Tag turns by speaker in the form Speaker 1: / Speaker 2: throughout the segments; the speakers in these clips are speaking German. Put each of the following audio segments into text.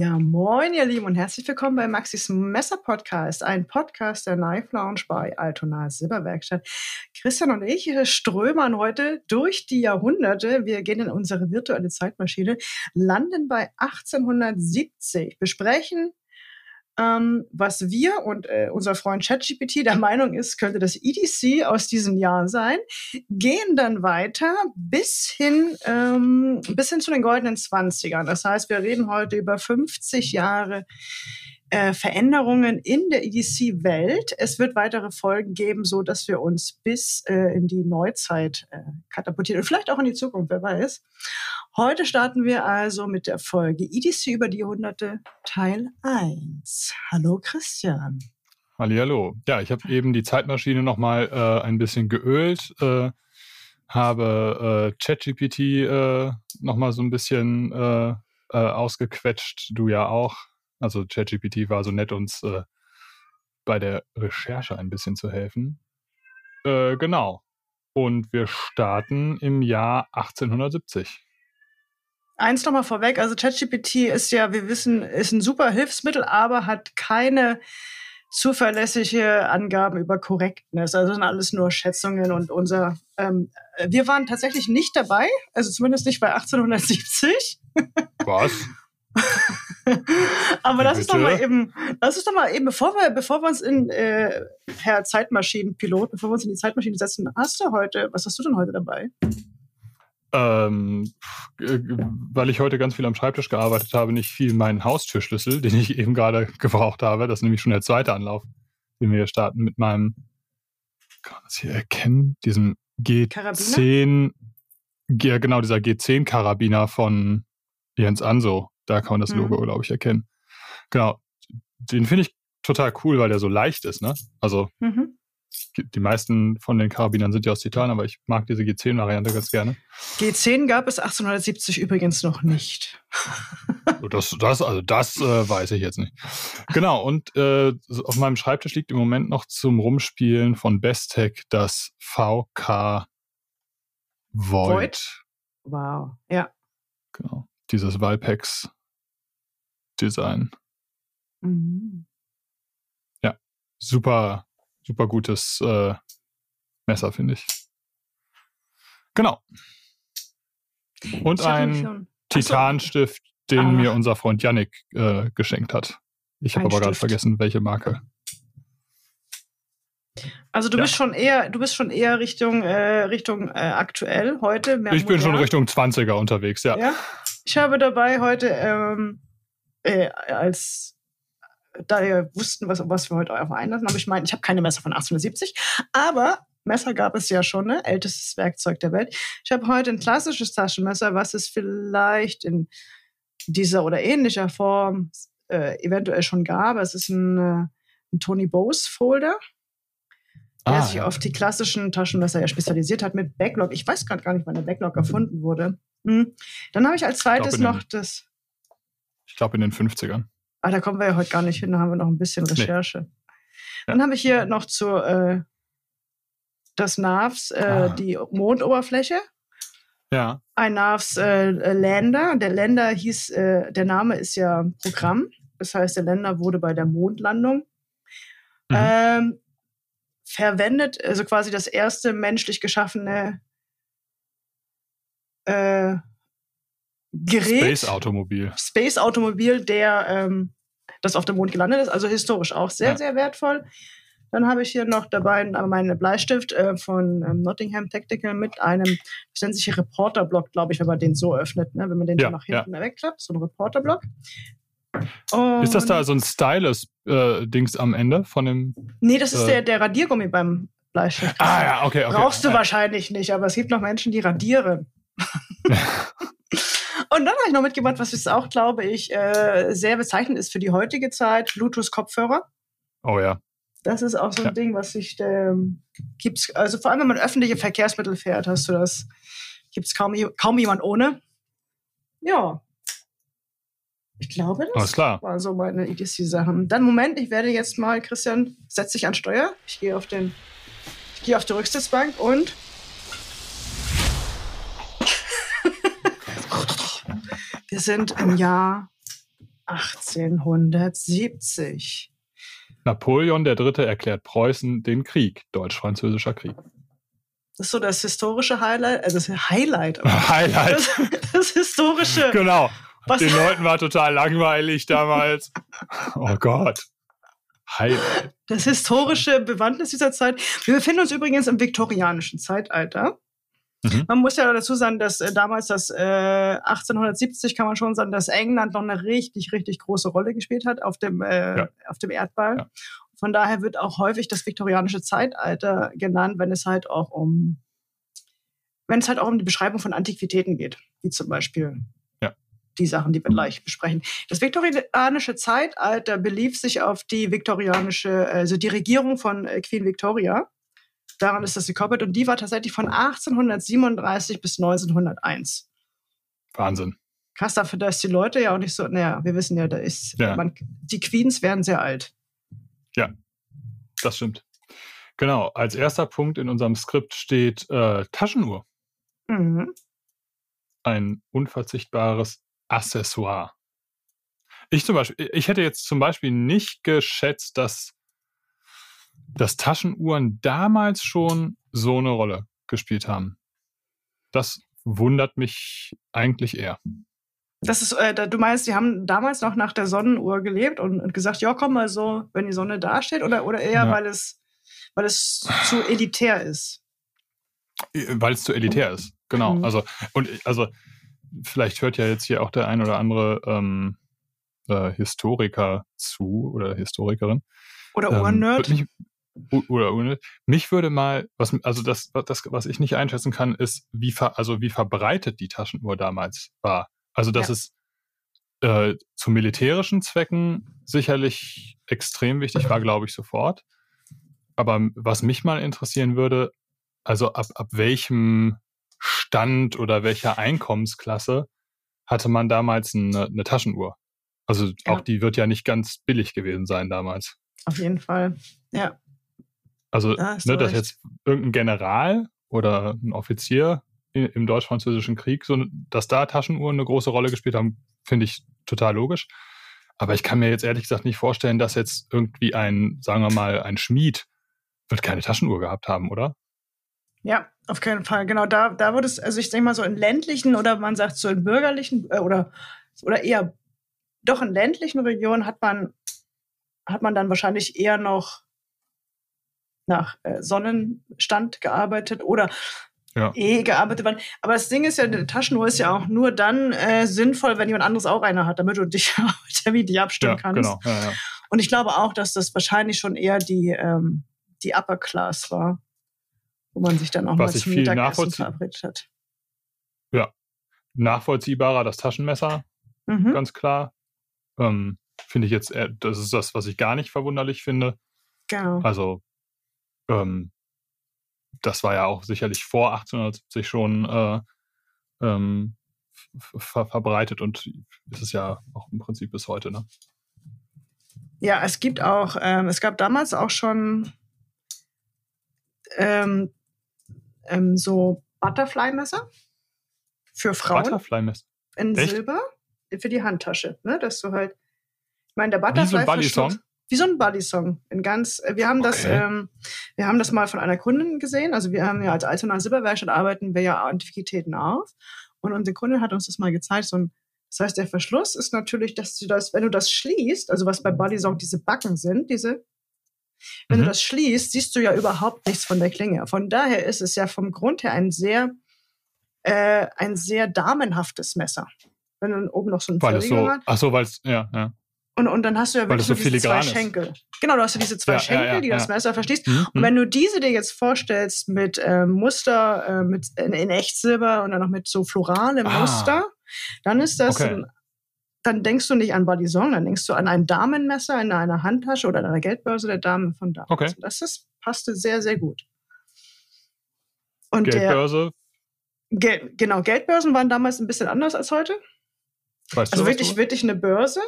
Speaker 1: Ja, moin, ihr Lieben, und herzlich willkommen bei Maxis Messer Podcast, ein Podcast der Knife Lounge bei Altona Silberwerkstatt. Christian und ich strömern heute durch die Jahrhunderte. Wir gehen in unsere virtuelle Zeitmaschine, landen bei 1870, besprechen ähm, was wir und äh, unser Freund ChatGPT der Meinung ist, könnte das EDC aus diesem Jahr sein, gehen dann weiter bis hin, ähm, bis hin zu den goldenen Zwanzigern. Das heißt, wir reden heute über 50 Jahre äh, Veränderungen in der EDC-Welt. Es wird weitere Folgen geben, so dass wir uns bis äh, in die Neuzeit äh, katapultieren und vielleicht auch in die Zukunft, wer weiß. Heute starten wir also mit der Folge EDC über die Jahrhunderte Teil 1. Hallo Christian.
Speaker 2: Hallo. Ja, ich habe eben die Zeitmaschine nochmal äh, ein bisschen geölt, äh, habe äh, ChatGPT äh, nochmal so ein bisschen äh, äh, ausgequetscht, du ja auch. Also ChatGPT war so nett, uns äh, bei der Recherche ein bisschen zu helfen. Äh, genau. Und wir starten im Jahr 1870.
Speaker 1: Eins nochmal vorweg, also ChatGPT ist ja, wir wissen, ist ein super Hilfsmittel, aber hat keine zuverlässige Angaben über Korrektness. Also sind alles nur Schätzungen und unser, ähm, wir waren tatsächlich nicht dabei, also zumindest nicht bei 1870.
Speaker 2: Was?
Speaker 1: Aber lass uns doch mal eben, lass uns doch mal eben, bevor wir, bevor wir uns in äh, Herr Zeitmaschinenpilot, bevor wir uns in die Zeitmaschine setzen, hast du heute, was hast du denn heute dabei?
Speaker 2: Ähm, weil ich heute ganz viel am Schreibtisch gearbeitet habe, nicht viel meinen Haustürschlüssel, den ich eben gerade gebraucht habe. Das ist nämlich schon der zweite Anlauf, den wir hier starten mit meinem, kann man das hier erkennen, diesem G10, Karabiner? ja genau, dieser G10-Karabiner von Jens Anso. Da kann man das Logo, mhm. glaube ich, erkennen. Genau. Den finde ich total cool, weil der so leicht ist, ne? Also mhm. die meisten von den Karabinern sind ja aus Titan, aber ich mag diese G10-Variante ganz gerne.
Speaker 1: G10 gab es 1870 übrigens noch nicht.
Speaker 2: das, das, also das äh, weiß ich jetzt nicht. Genau, und äh, auf meinem Schreibtisch liegt im Moment noch zum Rumspielen von Bestech das VK Void. Void?
Speaker 1: Wow, ja.
Speaker 2: Genau. Dieses Valpex Design. Mhm. Ja, super, super gutes äh, Messer, finde ich. Genau. Und ein Titanstift, den ah. mir unser Freund Yannick äh, geschenkt hat. Ich habe aber gerade vergessen, welche Marke.
Speaker 1: Also du ja. bist schon eher, du bist schon eher Richtung äh, Richtung äh, aktuell heute.
Speaker 2: ich bin schon Richtung 20er unterwegs, ja. ja?
Speaker 1: Ich habe dabei heute ähm, äh, als da wir wussten, was, was wir heute auf einlassen, aber ich meine, ich habe keine Messer von 1870, aber Messer gab es ja schon, ne? ältestes Werkzeug der Welt. Ich habe heute ein klassisches Taschenmesser, was es vielleicht in dieser oder ähnlicher Form äh, eventuell schon gab. Es ist ein, äh, ein Tony Bose Folder, der ah, sich ja. auf die klassischen Taschenmesser ja spezialisiert hat mit Backlog. Ich weiß gerade gar nicht, wann der Backlog erfunden wurde. Hm. Dann habe ich als zweites ich noch das
Speaker 2: glaube in den 50ern.
Speaker 1: Ah, da kommen wir ja heute gar nicht hin, da haben wir noch ein bisschen Recherche. Nee. Dann habe ich hier noch zu äh, das NAVs äh, ah. die Mondoberfläche.
Speaker 2: Ja.
Speaker 1: Ein NAVs äh, Lander. Der Lander hieß, äh, der Name ist ja Programm. Das heißt, der Lander wurde bei der Mondlandung mhm. ähm, verwendet, also quasi das erste menschlich geschaffene Gerät.
Speaker 2: Space-Automobil.
Speaker 1: Space-Automobil, der ähm, das auf dem Mond gelandet ist. Also historisch auch sehr, ja. sehr wertvoll. Dann habe ich hier noch dabei meinen Bleistift äh, von ähm, Nottingham Tactical mit einem, das nennt sich Reporterblock, glaube ich, wenn man den so öffnet, ne? wenn man den ja, nach hinten ja. wegklappt, so ein Reporterblock.
Speaker 2: ist das da so ein Stylus-Dings äh, am Ende von dem?
Speaker 1: Nee, das ist äh, der, der Radiergummi beim Bleistift.
Speaker 2: Ah ja, okay. okay.
Speaker 1: Brauchst du wahrscheinlich nicht, aber es gibt noch Menschen, die radieren. Und dann habe ich noch mitgebracht, was jetzt auch, glaube ich, äh, sehr bezeichnend ist für die heutige Zeit, Bluetooth-Kopfhörer.
Speaker 2: Oh ja.
Speaker 1: Das ist auch so ein ja. Ding, was sich ähm, gibt's, also vor allem wenn man öffentliche Verkehrsmittel fährt, hast du das, gibt es kaum, kaum jemand ohne. Ja. Ich glaube, das
Speaker 2: Alles klar.
Speaker 1: war so meine EDC-Sachen. Dann Moment, ich werde jetzt mal, Christian, setz dich an Steuer. Ich gehe auf den, ich gehe auf die Rücksitzbank und Wir sind im Jahr 1870.
Speaker 2: Napoleon III. erklärt Preußen den Krieg, Deutsch-Französischer Krieg.
Speaker 1: Das ist so das historische Highlight, also das Highlight.
Speaker 2: Highlight.
Speaker 1: Das, das historische.
Speaker 2: Genau.
Speaker 1: Was-
Speaker 2: Den Leuten war total langweilig damals. Oh Gott. Highlight.
Speaker 1: Das historische Bewandtnis dieser Zeit. Wir befinden uns übrigens im viktorianischen Zeitalter.
Speaker 2: Mhm.
Speaker 1: Man muss ja dazu sagen, dass äh, damals das äh, 1870 kann man schon sagen, dass England noch eine richtig, richtig große Rolle gespielt hat auf dem, äh,
Speaker 2: Ja.
Speaker 1: auf dem Erdball.
Speaker 2: Ja.
Speaker 1: Von daher wird auch häufig das viktorianische Zeitalter genannt, wenn es halt auch um, wenn es halt auch um die Beschreibung von Antiquitäten geht, wie zum Beispiel
Speaker 2: Ja.
Speaker 1: die Sachen, die wir gleich besprechen. Das viktorianische Zeitalter belief sich auf die viktorianische, also die Regierung von äh, Queen Victoria. Daran ist das gekoppelt und die war tatsächlich von 1837 bis 1901.
Speaker 2: Wahnsinn.
Speaker 1: Krass dafür, dass die Leute ja auch nicht so, naja, wir wissen ja, da ist,
Speaker 2: Ja.
Speaker 1: Man, die Queens werden sehr alt.
Speaker 2: Das stimmt. Genau. Als erster Punkt in unserem Skript steht äh, Taschenuhr.
Speaker 1: Mhm.
Speaker 2: Ein unverzichtbares Accessoire. Ich zum Beispiel, ich hätte jetzt zum Beispiel nicht geschätzt, dass, dass Taschenuhren damals schon so eine Rolle gespielt haben. Das wundert mich eigentlich eher.
Speaker 1: Das ist, äh, du meinst, die haben damals noch nach der Sonnenuhr gelebt und, und gesagt, ja, komm mal so, wenn die Sonne dasteht, oder, oder eher,
Speaker 2: Ja.
Speaker 1: weil es, weil es zu elitär ist.
Speaker 2: Weil es zu elitär ist. Genau.
Speaker 1: Mhm.
Speaker 2: Also, und also, vielleicht hört ja jetzt hier auch der ein oder andere ähm, äh, Historiker zu oder Historikerin.
Speaker 1: Oder
Speaker 2: Ähm, Oder Ohrnerd. Mich würde mal, was, also das, das, was ich nicht einschätzen kann, ist, wie, ver, also wie verbreitet die Taschenuhr damals war. Also, dass
Speaker 1: Ja.
Speaker 2: es äh, zu militärischen Zwecken sicherlich extrem wichtig war, glaube ich sofort. Aber was mich mal interessieren würde, also ab, ab welchem Stand oder welcher Einkommensklasse hatte man damals eine, eine Taschenuhr? Also
Speaker 1: Ja.
Speaker 2: auch die wird ja nicht ganz billig gewesen sein damals.
Speaker 1: Auf jeden Fall. Ja.
Speaker 2: Also,
Speaker 1: du
Speaker 2: ne, dass jetzt irgendein General oder ein Offizier im Deutsch-Französischen Krieg, so, dass da Taschenuhren eine große Rolle gespielt haben, finde ich total logisch. Aber ich kann mir jetzt ehrlich gesagt nicht vorstellen, dass jetzt irgendwie ein, sagen wir mal, ein Schmied wird keine Taschenuhr gehabt haben, oder?
Speaker 1: Ja, auf keinen Fall. Genau, da, da wird es, also ich denke mal so in ländlichen oder man sagt so in bürgerlichen äh, oder, oder eher doch in ländlichen Regionen hat man, hat man dann wahrscheinlich eher noch nach äh, Sonnenstand gearbeitet oder
Speaker 2: Ja.
Speaker 1: eh gearbeitet worden. Aber das Ding ist ja, eine Taschenuhr ist ja auch nur dann äh, sinnvoll, wenn jemand anderes auch eine hat, damit du dich Midi abstimmen
Speaker 2: ja,
Speaker 1: kannst.
Speaker 2: genau. Ja, ja.
Speaker 1: Und ich glaube auch, dass das wahrscheinlich schon eher die, ähm, die Upper Class war, wo man sich dann auch
Speaker 2: Was
Speaker 1: mal zum Mittagessen verabredet hat.
Speaker 2: Nachvollziehbarer das Taschenmesser,
Speaker 1: Mhm.
Speaker 2: ganz klar. Ähm, finde ich jetzt, das ist das, was ich gar nicht verwunderlich finde.
Speaker 1: Genau.
Speaker 2: Also, ähm, das war ja auch sicherlich vor 1870 schon äh, ähm, ver verbreitet und ist es ja auch im Prinzip bis heute. Ne?
Speaker 1: Ja, es gibt auch, ähm, es gab damals auch schon ähm, ähm, so Butterfly-Messer für Frauen
Speaker 2: Butterfly-Messer.
Speaker 1: in
Speaker 2: Echt?
Speaker 1: Silber für die Handtasche, ne? Dass du halt, ich meine, der
Speaker 2: Wie so
Speaker 1: Butterfly
Speaker 2: ein Buddy-Song?
Speaker 1: Wie so ein Buddy-Song. In ganz, äh, wir haben das,
Speaker 2: Okay.
Speaker 1: ähm, wir haben das mal von einer Kundin gesehen. Also wir haben ja als Altona Silberwerkstatt arbeiten wir ja Antiquitäten auf. Und unsere Kundin hat uns das mal gezeigt. So ein, das heißt, der Verschluss ist natürlich, dass du das, wenn du das schließt, also was bei Buddy Song diese Backen sind, diese, wenn
Speaker 2: Mhm.
Speaker 1: du das schließt, siehst du ja überhaupt nichts von der Klinge. Von daher ist es ja vom Grund her ein sehr, äh, ein sehr damenhaftes Messer. Wenn dann oben noch so ein
Speaker 2: Weil es so,
Speaker 1: hat.
Speaker 2: ach so, weil es, ja, ja.
Speaker 1: Und, und dann hast du ja wirklich
Speaker 2: so
Speaker 1: diese zwei
Speaker 2: ist.
Speaker 1: Schenkel. Genau, du hast ja diese zwei
Speaker 2: Ja, ja,
Speaker 1: Schenkel,
Speaker 2: ja,
Speaker 1: die das
Speaker 2: ja.
Speaker 1: Messer verschließt.
Speaker 2: Hm,
Speaker 1: Und wenn du diese dir jetzt vorstellst mit ähm, Muster, äh, mit in, in Echtsilber und dann noch mit so floralem
Speaker 2: Ah.
Speaker 1: Muster, dann ist das,
Speaker 2: Okay.
Speaker 1: ein, dann denkst du nicht an Balisong, dann denkst du an ein Damenmesser in einer Handtasche oder in einer Geldbörse der Dame von damals.
Speaker 2: Okay.
Speaker 1: Und Das ist, passte sehr, sehr gut. Und der,
Speaker 2: Geldbörse,
Speaker 1: Gel genau, Geldbörsen waren damals ein bisschen anders als heute.
Speaker 2: weißt
Speaker 1: Also wirklich, wirklich eine Börse.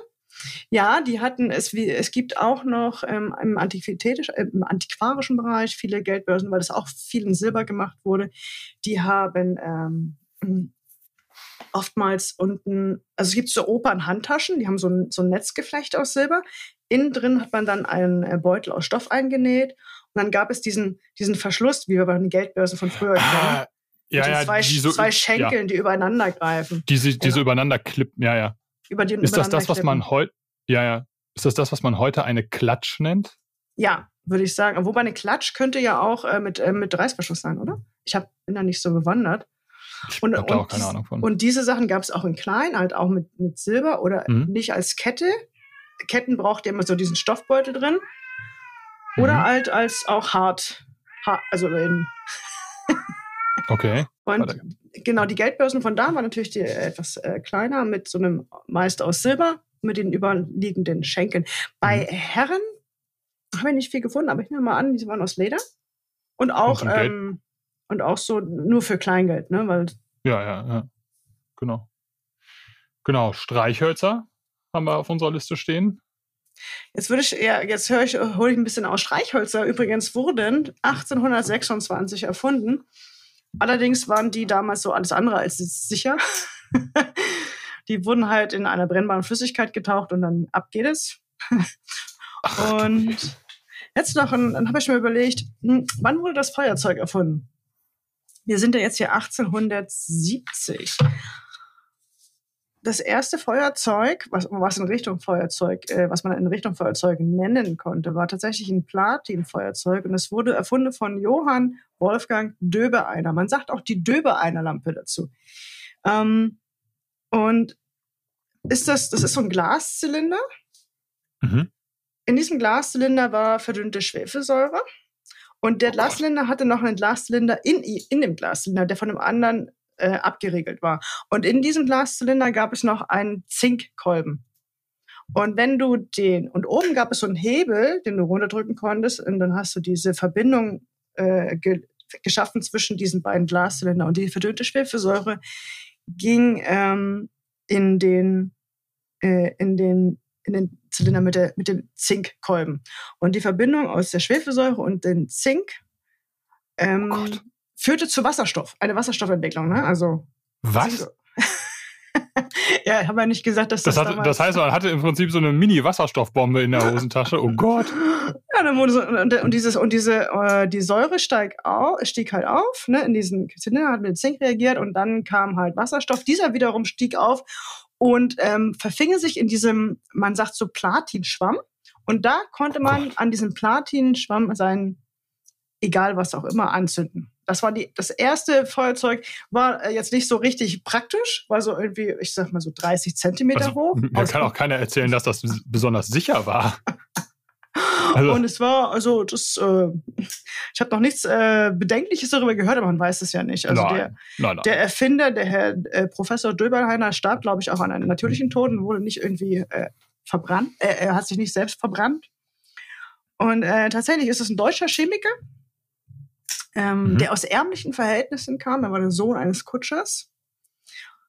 Speaker 1: Ja, die hatten es wie, es gibt auch noch ähm, im, Antiquitätisch, äh, im antiquarischen Bereich viele Geldbörsen, weil das auch viel in Silber gemacht wurde. Die haben, ähm, oftmals unten, also es gibt so Opernhandtaschen, die haben so ein, so ein Netzgeflecht aus Silber. Innen drin hat man dann einen äh, Beutel aus Stoff eingenäht. Und dann gab es diesen, diesen Verschluss, wie wir bei den Geldbörsen von früher
Speaker 2: Ah, ja,
Speaker 1: mit den
Speaker 2: ja,
Speaker 1: zwei,
Speaker 2: die so,
Speaker 1: zwei Schenkeln, die übereinander greifen.
Speaker 2: die, sie- die so
Speaker 1: Ja.
Speaker 2: übereinander klippen, ja, ja.
Speaker 1: Über den
Speaker 2: Ist das das, was man heute, ja, ja. Ist das das, was man heute eine Klatsch nennt?
Speaker 1: Ja, würde ich sagen. Wobei eine Klatsch könnte ja auch äh, mit, äh, mit Reißverschluss sein, oder? Ich hab, bin da nicht so bewandert.
Speaker 2: Ich
Speaker 1: Und- und
Speaker 2: auch keine Ahnung von.
Speaker 1: Und diese Sachen gab es auch in klein, halt auch mit, mit Silber oder
Speaker 2: Mhm.
Speaker 1: nicht als Kette. Ketten braucht ihr immer so diesen Stoffbeutel drin. Oder
Speaker 2: Mhm.
Speaker 1: halt als auch hart. hart also in,
Speaker 2: Okay.
Speaker 1: und
Speaker 2: Warte.
Speaker 1: genau, die Geldbörsen von da waren natürlich die, äh, etwas äh, kleiner, mit so einem meist aus Silber, mit den überliegenden Schenkeln. Bei
Speaker 2: Mhm.
Speaker 1: Herren habe ich nicht viel gefunden, aber ich nehme mal an, die waren aus Leder. Und auch,
Speaker 2: Geld?
Speaker 1: ähm, und auch so nur für Kleingeld, ne? Weil
Speaker 2: Ja, ja, ja. Genau. Genau. Streichhölzer haben wir auf unserer Liste stehen.
Speaker 1: Jetzt würde ich, ja, jetzt höre ich, hole ich ein bisschen aus. Streichhölzer übrigens wurden 1826 erfunden. Allerdings waren die damals so alles andere als sicher. die wurden halt in einer brennbaren Flüssigkeit getaucht und dann ab geht es. Und jetzt noch, ein, dann habe ich mir überlegt, hm, wann wurde das Feuerzeug erfunden? Wir sind ja jetzt hier 1870. Das erste Feuerzeug, was, was in Richtung Feuerzeug, äh, was man in Richtung Feuerzeug nennen konnte, war tatsächlich ein Platinfeuerzeug und es wurde erfunden von Johann Wolfgang Döbereiner. Man sagt auch die Döbereiner Lampe dazu. Ähm, und ist das, das ist so ein Glaszylinder
Speaker 2: Mhm.
Speaker 1: in diesem Glaszylinder war verdünnte Schwefelsäure. Und der
Speaker 2: Oh.
Speaker 1: Glaszylinder hatte noch einen Glaszylinder in, in dem Glaszylinder, der von dem anderen äh, abgeriegelt war. Und in diesem Glaszylinder gab es noch einen Zinkkolben. Und wenn du den, und oben gab es so einen Hebel, den du runterdrücken konntest, und dann hast du diese Verbindung äh, ge geschaffen zwischen diesen beiden Glaszylindern. Und die verdünnte Schwefelsäure ging ähm, in den, äh, in den in den Zylinder mit, der, mit dem Zinkkolben. Und die Verbindung aus der Schwefelsäure und dem Zink ähm,
Speaker 2: Oh.
Speaker 1: Führte zu Wasserstoff, eine Wasserstoffentwicklung. Ne? Also,
Speaker 2: Was?
Speaker 1: ja, ich habe ja nicht gesagt, dass das,
Speaker 2: Das, hat, das heißt, man hatte im Prinzip so eine Mini-Wasserstoffbombe in der Hosentasche. Oh Gott.
Speaker 1: Ja, dann wurde so, und, und dieses und diese äh, die Säure steig au, stieg halt auf, ne, in diesen Zylinder hat mit Zink reagiert und dann kam halt Wasserstoff. Dieser wiederum stieg auf und ähm, verfing sich in diesem, man sagt so Platinschwamm. Und da konnte man
Speaker 2: Gott.
Speaker 1: an diesem Platinschwamm sein, egal was auch immer, anzünden. Das war die, das erste Feuerzeug, war äh, jetzt nicht so richtig praktisch, war so irgendwie, ich sag mal so 30 Zentimeter
Speaker 2: Also,
Speaker 1: hoch.
Speaker 2: mir
Speaker 1: Aus-
Speaker 2: kann auch keiner erzählen, dass das besonders sicher war. Also-
Speaker 1: und es war, also das, äh, ich habe noch nichts äh, Bedenkliches darüber gehört, aber man weiß es ja nicht. Also
Speaker 2: nein,
Speaker 1: der,
Speaker 2: nein, nein.
Speaker 1: der Erfinder, der Herr äh, Professor Döberheiner, starb, glaube ich, auch an einem natürlichen Tod und wurde nicht irgendwie äh, verbrannt. Äh, er hat sich nicht selbst verbrannt. Und tatsächlich ist es ein deutscher Chemiker, ähm,
Speaker 2: Mhm.
Speaker 1: der aus ärmlichen Verhältnissen kam. Er war der Sohn eines Kutschers.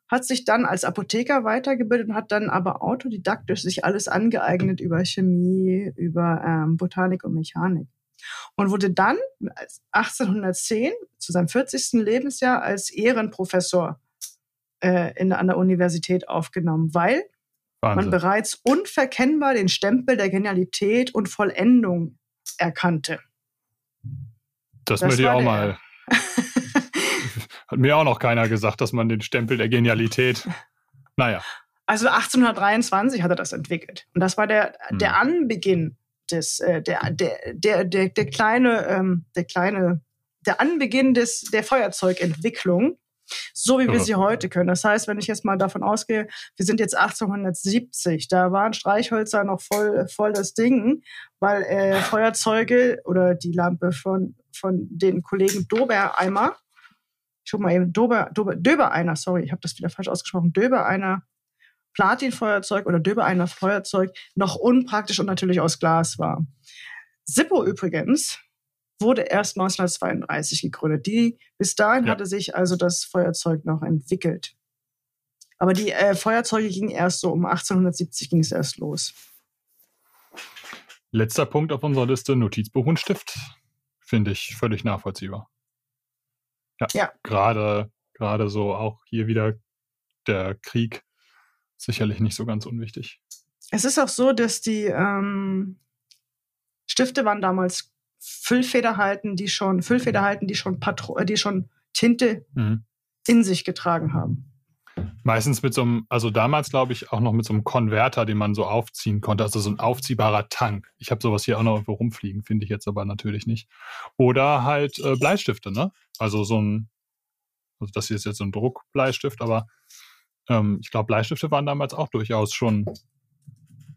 Speaker 1: Hat sich dann als Apotheker weitergebildet und hat dann aber autodidaktisch sich alles angeeignet über Chemie, über ähm, Botanik und Mechanik. Und wurde dann als 1810 zu seinem 40. Lebensjahr als Ehrenprofessor äh, in, an der Universität aufgenommen, weil man
Speaker 2: Wahnsinn.
Speaker 1: bereits unverkennbar den Stempel der Genialität und Vollendung erkannte.
Speaker 2: Das,
Speaker 1: das
Speaker 2: möchte ich auch
Speaker 1: der-
Speaker 2: mal. Hat mir auch noch keiner gesagt, dass man den Stempel der Genialität. Naja,
Speaker 1: Also 1823 hat er das entwickelt. Und das war der,
Speaker 2: Hm.
Speaker 1: der Anbeginn des, äh, der, der, der, der, der kleine, ähm, der kleine, der Anbeginn des, der Feuerzeugentwicklung, so wie wir sie heute können. Das heißt, wenn ich jetzt mal davon ausgehe, wir sind jetzt 1870, da waren Streichhölzer noch voll, voll das Ding, weil äh, Feuerzeuge oder die Lampe von, von den Kollegen Dobereimer, ich guck mal eben, Dober, Dober, Döbereiner, sorry, ich habe das wieder falsch ausgesprochen, Döbereiner Platinfeuerzeug oder Döbereiner Feuerzeug noch unpraktisch und natürlich aus Glas war. Sippo übrigens wurde erst 1932 gegründet. Die, bis dahin
Speaker 2: Ja.
Speaker 1: hatte sich also das Feuerzeug noch entwickelt. Aber die äh, Feuerzeuge gingen erst so um 1870 ging es erst los.
Speaker 2: letzter Punkt auf unserer Liste: Notizbuch und Stift. Finde ich völlig nachvollziehbar. Ja.
Speaker 1: Ja.
Speaker 2: Gerade, gerade so auch hier wieder der Krieg sicherlich nicht so ganz unwichtig.
Speaker 1: Es ist auch so, dass die ähm, Stifte waren damals Füllfederhalten, die schon Füllfederhalten, die schon Patro äh, die schon Tinte mhm. in sich getragen haben.
Speaker 2: Meistens mit so einem, also damals glaube ich auch noch mit so einem Konverter, den man so aufziehen konnte, also so ein aufziehbarer Tank. Ich habe sowas hier auch noch irgendwo rumfliegen, finde ich jetzt aber natürlich nicht. Oder halt äh, Bleistifte, ne? Also so ein, also das hier ist jetzt so ein Druckbleistift, aber ähm, ich glaube, Bleistifte waren damals auch durchaus schon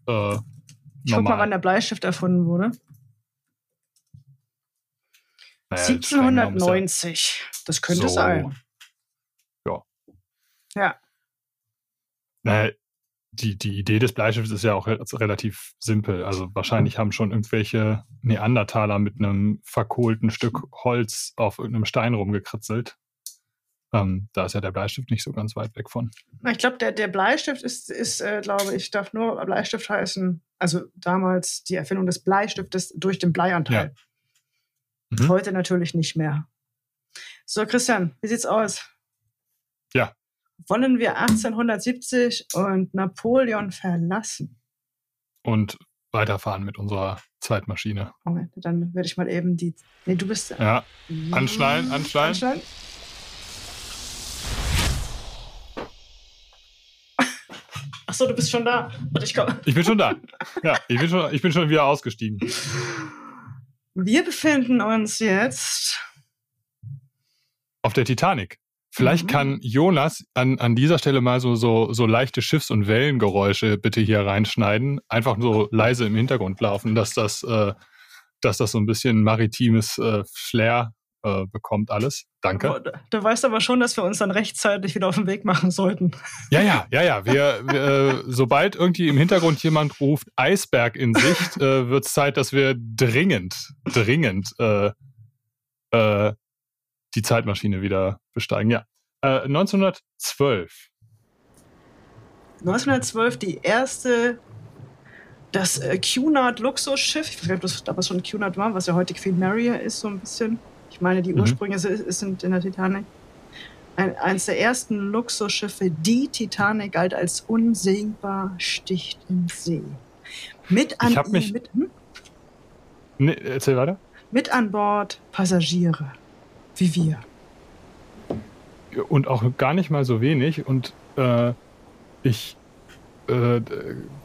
Speaker 1: äh, ich guck mal, wann der Bleistift erfunden wurde. Naja, 1790. Das könnte so. sein. Ja.
Speaker 2: Naja, die, die Idee des Bleistifts ist ja auch relativ simpel. Also wahrscheinlich haben schon irgendwelche Neandertaler mit einem verkohlten Stück Holz auf irgendeinem Stein rumgekritzelt. Ähm, da ist ja der Bleistift nicht so ganz weit weg von.
Speaker 1: Ich glaube, der, der Bleistift ist, ist äh, glaube ich, darf nur Bleistift heißen. Also damals die Erfindung des Bleistiftes durch den Bleianteil. Ja. Mhm. Heute natürlich nicht mehr. So, Christian, wie sieht's aus?
Speaker 2: Ja,
Speaker 1: wollen wir 1870 und Napoleon verlassen.
Speaker 2: Und weiterfahren mit unserer Zeitmaschine.
Speaker 1: Moment, dann werde ich mal eben die. Nee, du bist.
Speaker 2: Ja. Anschnallen, anschnallen. anschnallen.
Speaker 1: Achso, du bist schon da.
Speaker 2: Ich, ich bin schon da. Ja, ich bin schon, ich bin schon wieder ausgestiegen.
Speaker 1: Wir befinden uns jetzt
Speaker 2: auf der Titanic. Vielleicht mhm. kann Jonas an, an dieser Stelle mal so, so, so leichte Schiffs- und Wellengeräusche bitte hier reinschneiden. Einfach so leise im Hintergrund laufen, dass das, äh, dass das so ein bisschen maritimes äh, Flair äh, bekommt alles. Danke.
Speaker 1: Du, du weißt aber schon, dass wir uns dann rechtzeitig wieder auf den Weg machen sollten.
Speaker 2: Ja, ja, ja, ja. Wir, wir äh, sobald irgendwie im Hintergrund jemand ruft, Eisberg in Sicht, äh, wird es Zeit, dass wir dringend, dringend äh, äh, die Zeitmaschine wieder besteigen. Ja. Äh, 1912.
Speaker 1: 1912 die erste, das äh, Cunard Luxusschiff. Ich weiß nicht, ob das damals schon Cunard war, was ja heute Queen Mary ist, so ein bisschen. Ich meine, die mhm. Ursprünge mhm. sind in der Titanic. Ein, eines der ersten Luxusschiffe, die Titanic, galt als unsinkbar, sticht im See. Mit an,
Speaker 2: ich hab mich,
Speaker 1: mit,
Speaker 2: hm? nee, erzähl weiter.
Speaker 1: mit an Bord Passagiere wie wir.
Speaker 2: Und auch gar nicht mal so wenig. Und äh, ich äh,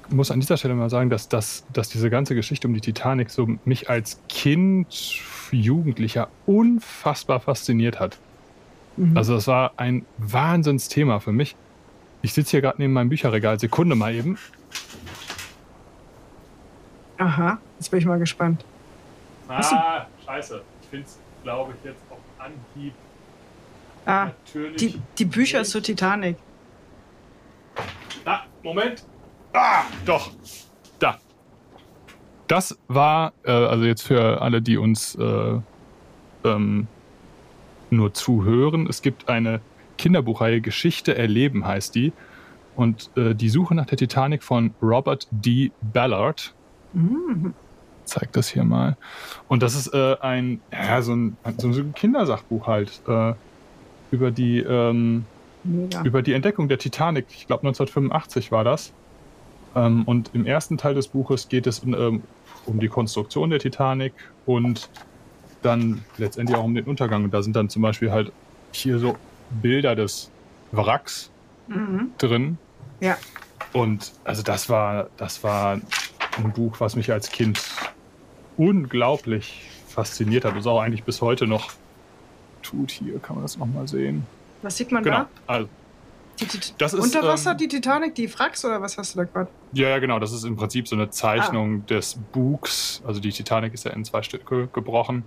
Speaker 2: muss an dieser Stelle mal sagen, dass, das, dass diese ganze Geschichte um die Titanic so mich als Kind, Jugendlicher unfassbar fasziniert hat. Mhm. Also das war ein Wahnsinnsthema für mich. Ich sitze hier gerade neben meinem Bücherregal. Sekunde mal eben.
Speaker 1: Aha, jetzt bin ich mal gespannt.
Speaker 2: Ah, scheiße. Ich finde es, glaube ich, jetzt Anhieb.
Speaker 1: Ah, die, die Bücher zur Titanic.
Speaker 2: Ah, Moment. Ah, doch. Da. Das war, äh, also jetzt für alle, die uns äh, ähm, nur zuhören, es gibt eine Kinderbuchreihe Geschichte erleben heißt die. Und äh, die Suche nach der Titanic von Robert D. Ballard. Mhm zeige das hier mal. Und das ist äh, ein, ja, so ein, so ein Kindersachbuch halt äh, über die ähm, über die Entdeckung der Titanic. Ich glaube 1985 war das. Ähm, und im ersten Teil des Buches geht es um, ähm, um die Konstruktion der Titanic und dann letztendlich auch um den Untergang. Und da sind dann zum Beispiel halt hier so Bilder des Wracks mhm. drin.
Speaker 1: Ja.
Speaker 2: Und also das war, das war ein Buch, was mich als Kind unglaublich fasziniert hat. Das auch eigentlich bis heute noch tut. Hier kann man das nochmal sehen.
Speaker 1: Was sieht man genau. da?
Speaker 2: Also,
Speaker 1: die, die, das ist, unter Wasser, ähm, die Titanic, die Frax oder was hast du da gerade?
Speaker 2: Ja, ja, genau. Das ist im Prinzip so eine Zeichnung ah. des Bugs. Also die Titanic ist ja in zwei Stücke gebrochen.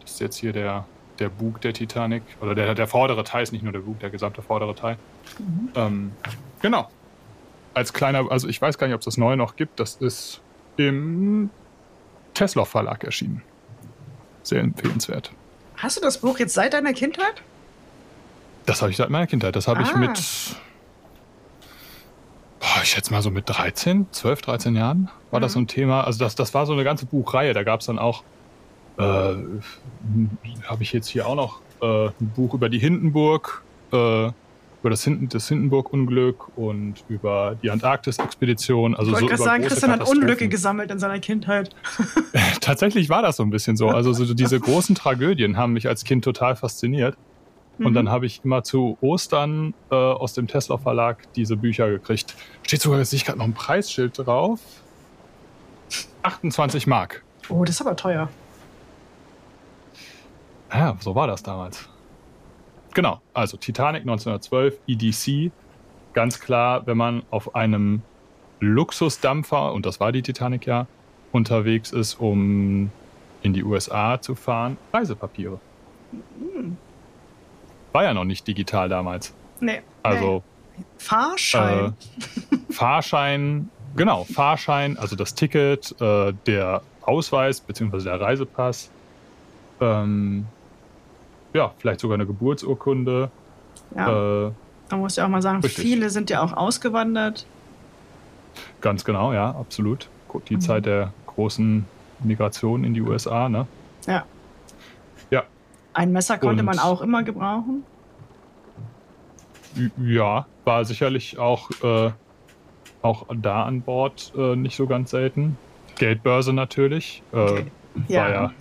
Speaker 2: Das ist jetzt hier der, der Bug der Titanic. Oder der, der vordere Teil ist nicht nur der Bug, der gesamte vordere Teil. Mhm. Ähm, genau. Als kleiner, also ich weiß gar nicht, ob es das neue noch gibt. Das ist im Tesla Verlag erschienen. Sehr empfehlenswert.
Speaker 1: Hast du das Buch jetzt seit deiner Kindheit?
Speaker 2: Das habe ich seit meiner Kindheit. Das habe ah. ich mit, boah, ich schätze mal so mit 13, 12, 13 Jahren war mhm. das so ein Thema. Also das, das war so eine ganze Buchreihe. Da gab es dann auch, äh, habe ich jetzt hier auch noch äh, ein Buch über die Hindenburg, äh, über das, Hinden, das Hindenburg-Unglück und über die Antarktis-Expedition. Also
Speaker 1: ich wollte
Speaker 2: so
Speaker 1: gerade sagen, Christian hat. Unglücke gesammelt in seiner Kindheit.
Speaker 2: Tatsächlich war das so ein bisschen so. Also so diese großen Tragödien haben mich als Kind total fasziniert. Und
Speaker 1: Mhm.
Speaker 2: dann habe ich immer zu Ostern äh, aus dem Tesla Verlag diese Bücher gekriegt. Steht sogar, sehe ich gerade noch ein Preisschild drauf. 28 Mark.
Speaker 1: Oh, das ist aber teuer.
Speaker 2: Ja, so war das damals. Genau, also Titanic 1912, EDC. Ganz klar, wenn man auf einem Luxusdampfer, und das war die Titanic ja, unterwegs ist, um in die USA zu fahren, Reisepapiere.
Speaker 1: Hm.
Speaker 2: War ja noch nicht digital damals.
Speaker 1: Nee.
Speaker 2: Also
Speaker 1: nee. Fahrschein.
Speaker 2: äh, Fahrschein, genau, Fahrschein, also das Ticket, äh, der Ausweis bzw. der Reisepass, ähm, ja, vielleicht sogar eine Geburtsurkunde.
Speaker 1: ja,
Speaker 2: Äh,
Speaker 1: man muss ja auch mal sagen,
Speaker 2: richtig.
Speaker 1: viele sind ja auch ausgewandert.
Speaker 2: ganz genau, ja, absolut. Die
Speaker 1: Mhm.
Speaker 2: Zeit der großen Migration in die USA, ne?
Speaker 1: Ja. Ein Messer konnte
Speaker 2: Und-
Speaker 1: man auch immer gebrauchen.
Speaker 2: Ja, war sicherlich auch, äh, auch da an Bord äh, nicht so ganz selten. Geldbörse natürlich. Äh,
Speaker 1: Okay.
Speaker 2: war ja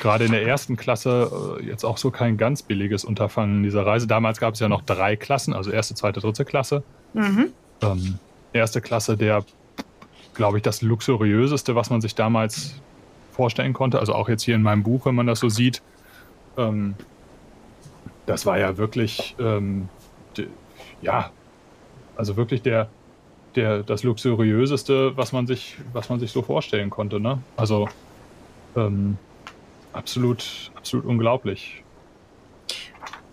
Speaker 2: gerade in der ersten Klasse äh, jetzt auch so kein ganz billiges Unterfangen dieser Reise. Damals gab es ja noch drei Klassen, also erste, zweite, dritte Klasse.
Speaker 1: Mhm.
Speaker 2: Ähm, erste Klasse, der, glaube ich, das luxuriöseste, was man sich damals vorstellen konnte. Also auch jetzt hier in meinem Buch, wenn man das so sieht. Ähm, das war ja wirklich, ähm, de, ja, also wirklich der, der, das luxuriöseste, was man sich, was man sich so vorstellen konnte. Ne? Also ähm, absolut, absolut unglaublich.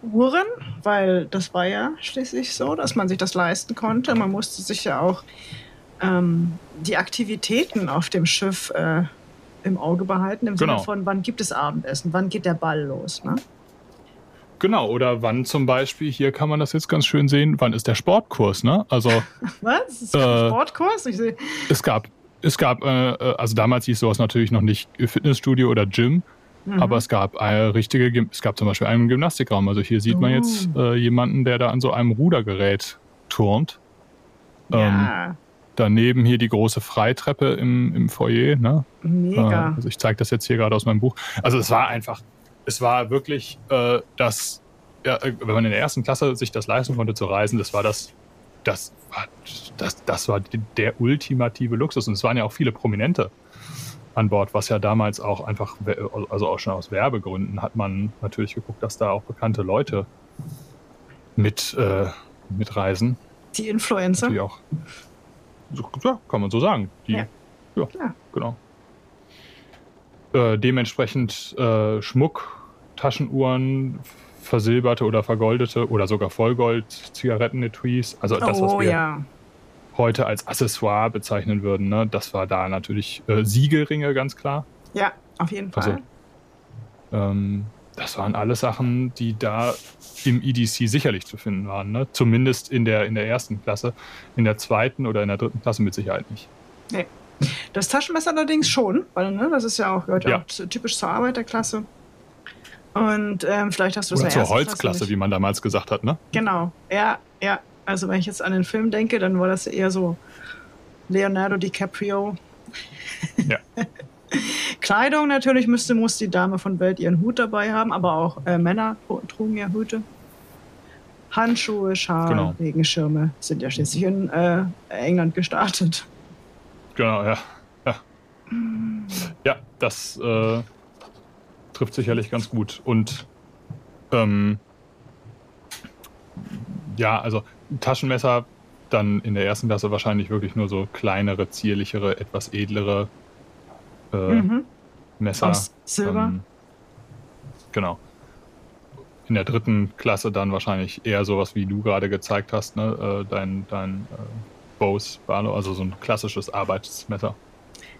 Speaker 1: Uhren, weil das war ja schließlich so, dass man sich das leisten konnte. Man musste sich ja auch ähm, die Aktivitäten auf dem Schiff äh, im Auge behalten, im
Speaker 2: Genau.
Speaker 1: Sinne von, wann gibt es Abendessen, wann geht der Ball los. Ne?
Speaker 2: Genau, oder wann zum Beispiel, hier kann man das jetzt ganz schön sehen, wann ist der Sportkurs, ne? Also
Speaker 1: Was? Ist
Speaker 2: Äh,
Speaker 1: Sportkurs? Ich sehe.
Speaker 2: es gab, es gab, äh, äh, also damals hieß sowas natürlich noch nicht Fitnessstudio oder Gym,
Speaker 1: Mhm.
Speaker 2: aber es gab eine richtige, Gym- es gab zum Beispiel einen Gymnastikraum. Also hier sieht man jetzt
Speaker 1: Oh.
Speaker 2: äh, jemanden, der da an so einem Rudergerät turnt. Ähm,
Speaker 1: ja,
Speaker 2: daneben hier die große Freitreppe im, im Foyer, ne? Äh,
Speaker 1: mega.
Speaker 2: also ich zeige das jetzt hier gerade aus meinem Buch. Also es war einfach, es war wirklich äh, das, ja, äh, wenn man in der ersten Klasse sich das leisten konnte zu reisen, das war das, das war, das, das war der ultimative Luxus. Und es waren ja auch viele Prominente an Bord, was ja damals auch einfach, also auch schon aus Werbegründen hat man natürlich geguckt, dass da auch bekannte Leute mit, äh, mitreisen.
Speaker 1: Die Influencer.
Speaker 2: Natürlich auch, ja, kann man so sagen. Die,
Speaker 1: Ja.
Speaker 2: ja,
Speaker 1: Klar.
Speaker 2: genau. Äh, dementsprechend äh, Schmuck, Taschenuhren, versilberte oder vergoldete oder sogar Vollgold, Zigarettenetuis, also das, was
Speaker 1: oh
Speaker 2: wir
Speaker 1: ja.
Speaker 2: heute als Accessoire bezeichnen würden, ne? das war da natürlich äh, Siegelringe, ganz klar.
Speaker 1: Ja, auf jeden Fall.
Speaker 2: Also, Ähm, das waren alles Sachen, die da im EDC sicherlich zu finden waren. Ne? Zumindest in der, in der ersten Klasse. In der zweiten oder in der dritten Klasse mit Sicherheit nicht.
Speaker 1: Das Taschenmesser allerdings schon, weil ne, das ist ja auch, gehört ja. Auch typisch zur Arbeiterklasse. Und ähm, vielleicht hast du das
Speaker 2: Oder zur Holzklasse,
Speaker 1: Klasse
Speaker 2: wie man damals gesagt hat. Ne?
Speaker 1: Genau, ja, ja. Also wenn ich jetzt an den Film denke, dann war das eher so Leonardo DiCaprio.
Speaker 2: Ja.
Speaker 1: Kleidung natürlich müsste, muss die Dame von Welt ihren Hut dabei haben, aber auch äh, Männer trugen ja Hüte. Handschuhe, Schal,
Speaker 2: Genau.
Speaker 1: Regenschirme sind ja schließlich in äh, England gestartet.
Speaker 2: Genau, ja. Ja, ja das äh, trifft sicherlich ganz gut. Und ähm, ja, also Taschenmesser dann in der ersten Klasse wahrscheinlich wirklich nur so kleinere, zierlichere, etwas edlere äh,
Speaker 1: Mhm.
Speaker 2: Messer.
Speaker 1: Aus Silber.
Speaker 2: Ähm, genau. In der dritten Klasse dann wahrscheinlich eher sowas, wie du gerade gezeigt hast, ne? Äh, dein dein äh, Bose also so ein klassisches Arbeitsmesser.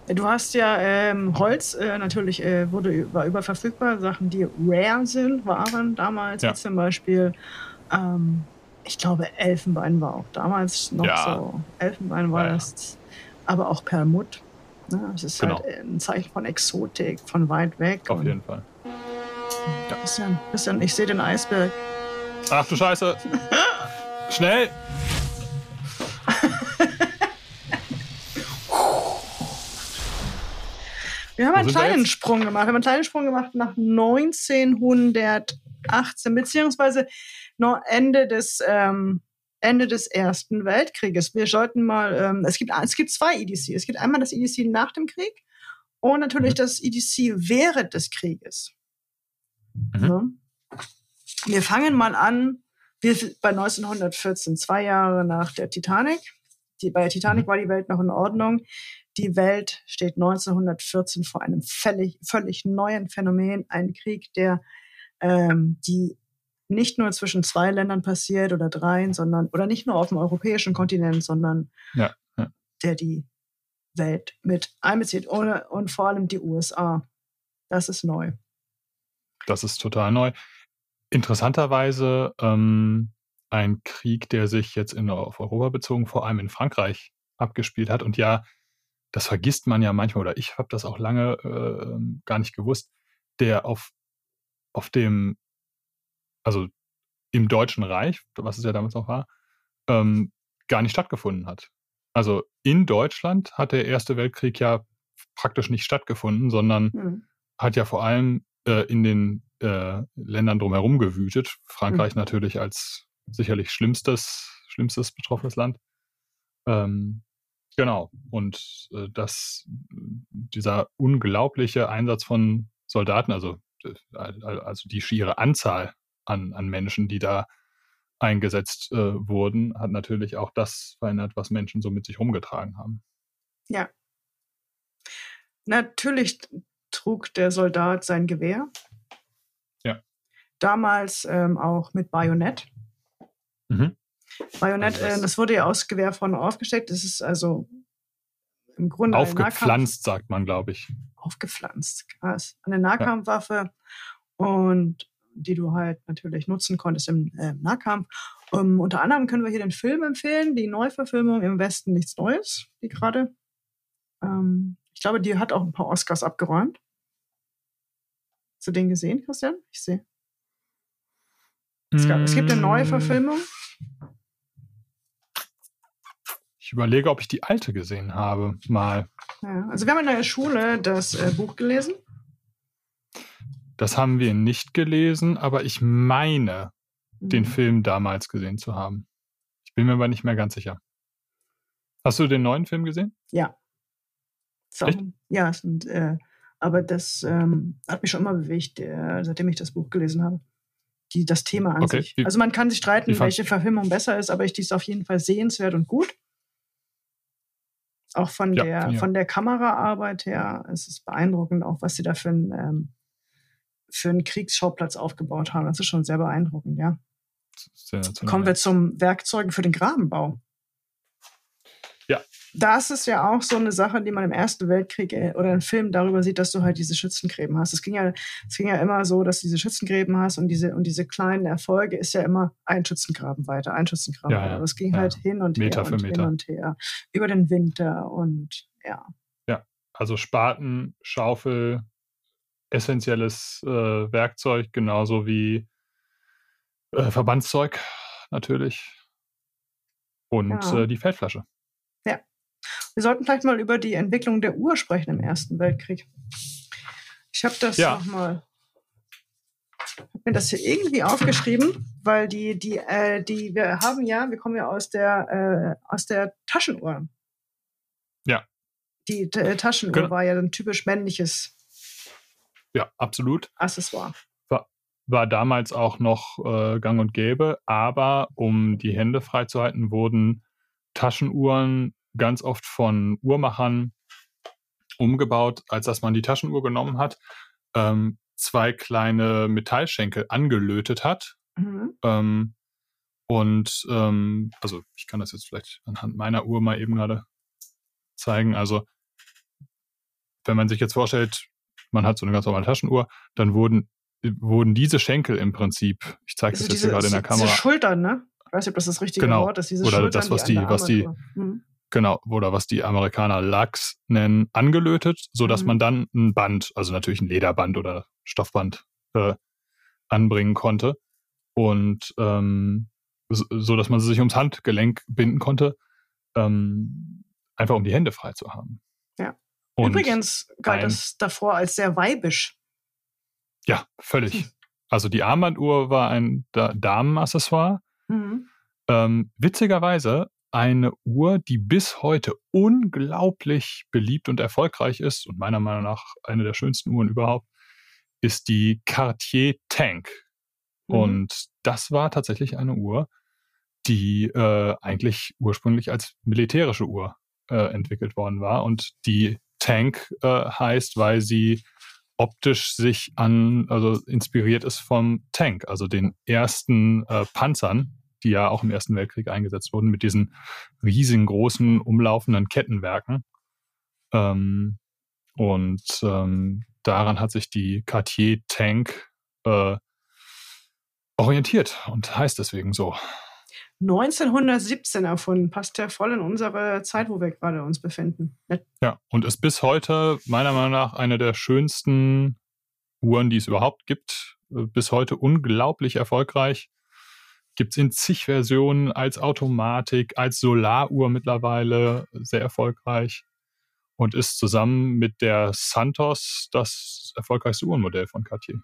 Speaker 1: Du hast ja ähm, Holz, äh, natürlich äh, wurde, war überverfügbar. Sachen, die rare sind, waren damals,
Speaker 2: Ja.
Speaker 1: wie zum Beispiel, ähm, ich glaube, Elfenbein war auch damals noch
Speaker 2: Ja.
Speaker 1: so. Elfenbein war
Speaker 2: ja.
Speaker 1: das, aber auch Perlmutt. Ne? Das ist
Speaker 2: Genau.
Speaker 1: halt ein Zeichen von Exotik, von weit weg.
Speaker 2: Auf jeden Fall.
Speaker 1: Christian, Christian, ich sehe den Eisberg.
Speaker 2: Ach du Scheiße! Schnell!
Speaker 1: Wir haben einen kleinen Sprung gemacht. Wir haben einen kleinen Sprung gemacht nach 1918, beziehungsweise noch Ende des, ähm, Ende des Ersten Weltkrieges. Wir sollten mal, ähm, es, gibt, es gibt zwei EDC. Es gibt einmal das EDC nach dem Krieg und natürlich mhm. das EDC während des Krieges. Mhm. Ja. Wir fangen mal an, wir, bei 1914, zwei Jahre nach der Titanic. Die, bei Titanic mhm. war die Welt noch in Ordnung. Die Welt steht 1914 vor einem völlig, völlig neuen Phänomen, ein Krieg, der ähm, die nicht nur zwischen zwei Ländern passiert oder dreien, sondern oder nicht nur auf dem europäischen Kontinent, sondern
Speaker 2: ja, ja.
Speaker 1: der die Welt mit einbezieht und, und vor allem die USA. Das ist neu.
Speaker 2: Das ist total neu. Interessanterweise ähm, ein Krieg, der sich jetzt in, auf Europa bezogen vor allem in Frankreich abgespielt hat und ja das vergisst man ja manchmal, oder ich habe das auch lange äh, gar nicht gewusst, der auf, auf dem, also im Deutschen Reich, was es ja damals noch war, ähm, gar nicht stattgefunden hat. Also in Deutschland hat der Erste Weltkrieg ja praktisch nicht stattgefunden, sondern mhm. hat ja vor allem äh, in den äh, Ländern drumherum gewütet. Frankreich mhm. natürlich als sicherlich schlimmstes, schlimmstes betroffenes Land. Ähm, Genau. Und äh, das, dieser unglaubliche Einsatz von Soldaten, also, äh, also die schiere Anzahl an, an Menschen, die da eingesetzt äh, wurden, hat natürlich auch das verändert, was Menschen so mit sich rumgetragen haben.
Speaker 1: Ja. Natürlich trug der Soldat sein Gewehr.
Speaker 2: Ja.
Speaker 1: Damals ähm, auch mit Bajonett. Mhm. Bajonett, also äh, das wurde ja aus Gewehr vorne aufgesteckt. Das ist also im Grunde
Speaker 2: aufgepflanzt, sagt man, glaube ich.
Speaker 1: Aufgepflanzt, krass. Eine Nahkampfwaffe ja. und die du halt natürlich nutzen konntest im äh, Nahkampf. Ähm, unter anderem können wir hier den Film empfehlen, die Neuverfilmung im Westen nichts Neues, die gerade. Ähm, ich glaube, die hat auch ein paar Oscars abgeräumt. Hast du den gesehen, Christian? Ich sehe. Es, es gibt eine neue mm. Verfilmung.
Speaker 2: Ich überlege, ob ich die alte gesehen habe, mal.
Speaker 1: Ja, also wir haben in der Schule das äh, Buch gelesen.
Speaker 2: Das haben wir nicht gelesen, aber ich meine, mhm. den Film damals gesehen zu haben. Ich bin mir aber nicht mehr ganz sicher. Hast du den neuen Film gesehen?
Speaker 1: Ja. So? Ja, und, äh, aber das ähm, hat mich schon immer bewegt, äh, seitdem ich das Buch gelesen habe. Die, das Thema an okay. sich. also man kann sich streiten, welche Verfilmung besser ist, aber ich die ist auf jeden Fall sehenswert und gut. Auch von, ja, der, ja. von der Kameraarbeit her es ist beeindruckend, auch was sie da für, ein, ähm, für einen Kriegsschauplatz aufgebaut haben. Das ist schon sehr beeindruckend, ja. Sehr, Kommen wir zum Werkzeugen für den Grabenbau.
Speaker 2: Ja.
Speaker 1: Das ist ja auch so eine Sache, die man im Ersten Weltkrieg äh, oder in Filmen darüber sieht, dass du halt diese Schützengräben hast. Es ging ja, es ging ja immer so, dass du diese Schützengräben hast und diese, und diese kleinen Erfolge ist ja immer ein Schützengraben weiter, ein Schützengraben ja, weiter. Aber es ging ja. halt hin und
Speaker 2: Meter
Speaker 1: her und
Speaker 2: Meter.
Speaker 1: hin und her. Über den Winter und ja.
Speaker 2: Ja, also Spaten, Schaufel, essentielles äh, Werkzeug, genauso wie äh, Verbandszeug natürlich. Und ja. äh, die Feldflasche.
Speaker 1: Wir sollten vielleicht mal über die Entwicklung der Uhr sprechen im Ersten Weltkrieg. Ich habe das ja. nochmal habe mir das hier irgendwie aufgeschrieben, weil die, die, äh, die, wir haben ja, wir kommen ja aus der, äh, aus der Taschenuhr.
Speaker 2: Ja.
Speaker 1: Die äh, Taschenuhr genau. war ja ein typisch männliches.
Speaker 2: Ja, absolut.
Speaker 1: Accessoire.
Speaker 2: War, war damals auch noch äh, gang und gäbe, aber um die Hände freizuhalten, wurden Taschenuhren ganz oft von Uhrmachern umgebaut, als dass man die Taschenuhr genommen hat, ähm, zwei kleine Metallschenkel angelötet hat. Mhm. Ähm, und ähm, also ich kann das jetzt vielleicht anhand meiner Uhr mal eben gerade zeigen. Also wenn man sich jetzt vorstellt, man hat so eine ganz normale Taschenuhr, dann wurden, wurden diese Schenkel im Prinzip, ich zeige also das jetzt diese, gerade in der Kamera. Diese
Speaker 1: Schultern, ne? Ich weiß nicht, ob das das richtige
Speaker 2: genau.
Speaker 1: Wort ist. Diese
Speaker 2: Oder
Speaker 1: Schultern,
Speaker 2: das, was die, die was die, mhm genau, oder was die Amerikaner Lachs nennen, angelötet, so dass mhm. man dann ein Band, also natürlich ein Lederband oder Stoffband äh, anbringen konnte. Und ähm, so dass man sie sich ums Handgelenk binden konnte, ähm, einfach um die Hände frei zu haben.
Speaker 1: Ja. Und Übrigens galt das davor als sehr weibisch.
Speaker 2: Ja, völlig. Hm. Also die Armbanduhr war ein Damenaccessoire. Mhm. Ähm, witzigerweise eine Uhr, die bis heute unglaublich beliebt und erfolgreich ist und meiner Meinung nach eine der schönsten Uhren überhaupt, ist die Cartier Tank. Mhm. Und das war tatsächlich eine Uhr, die äh, eigentlich ursprünglich als militärische Uhr äh, entwickelt worden war. Und die Tank äh, heißt, weil sie optisch sich an, also inspiriert ist vom Tank, also den ersten äh, Panzern, die ja auch im Ersten Weltkrieg eingesetzt wurden, mit diesen riesengroßen umlaufenden Kettenwerken. Ähm, und ähm, daran hat sich die Cartier Tank äh, orientiert und heißt deswegen so.
Speaker 1: 1917 erfunden, passt ja voll in unsere Zeit, wo wir gerade uns befinden.
Speaker 2: Ja, und ist bis heute meiner Meinung nach eine der schönsten Uhren, die es überhaupt gibt. Äh, bis heute unglaublich erfolgreich. Gibt es in zig Versionen als Automatik, als Solaruhr mittlerweile sehr erfolgreich und ist zusammen mit der Santos das erfolgreichste Uhrenmodell von Cartier.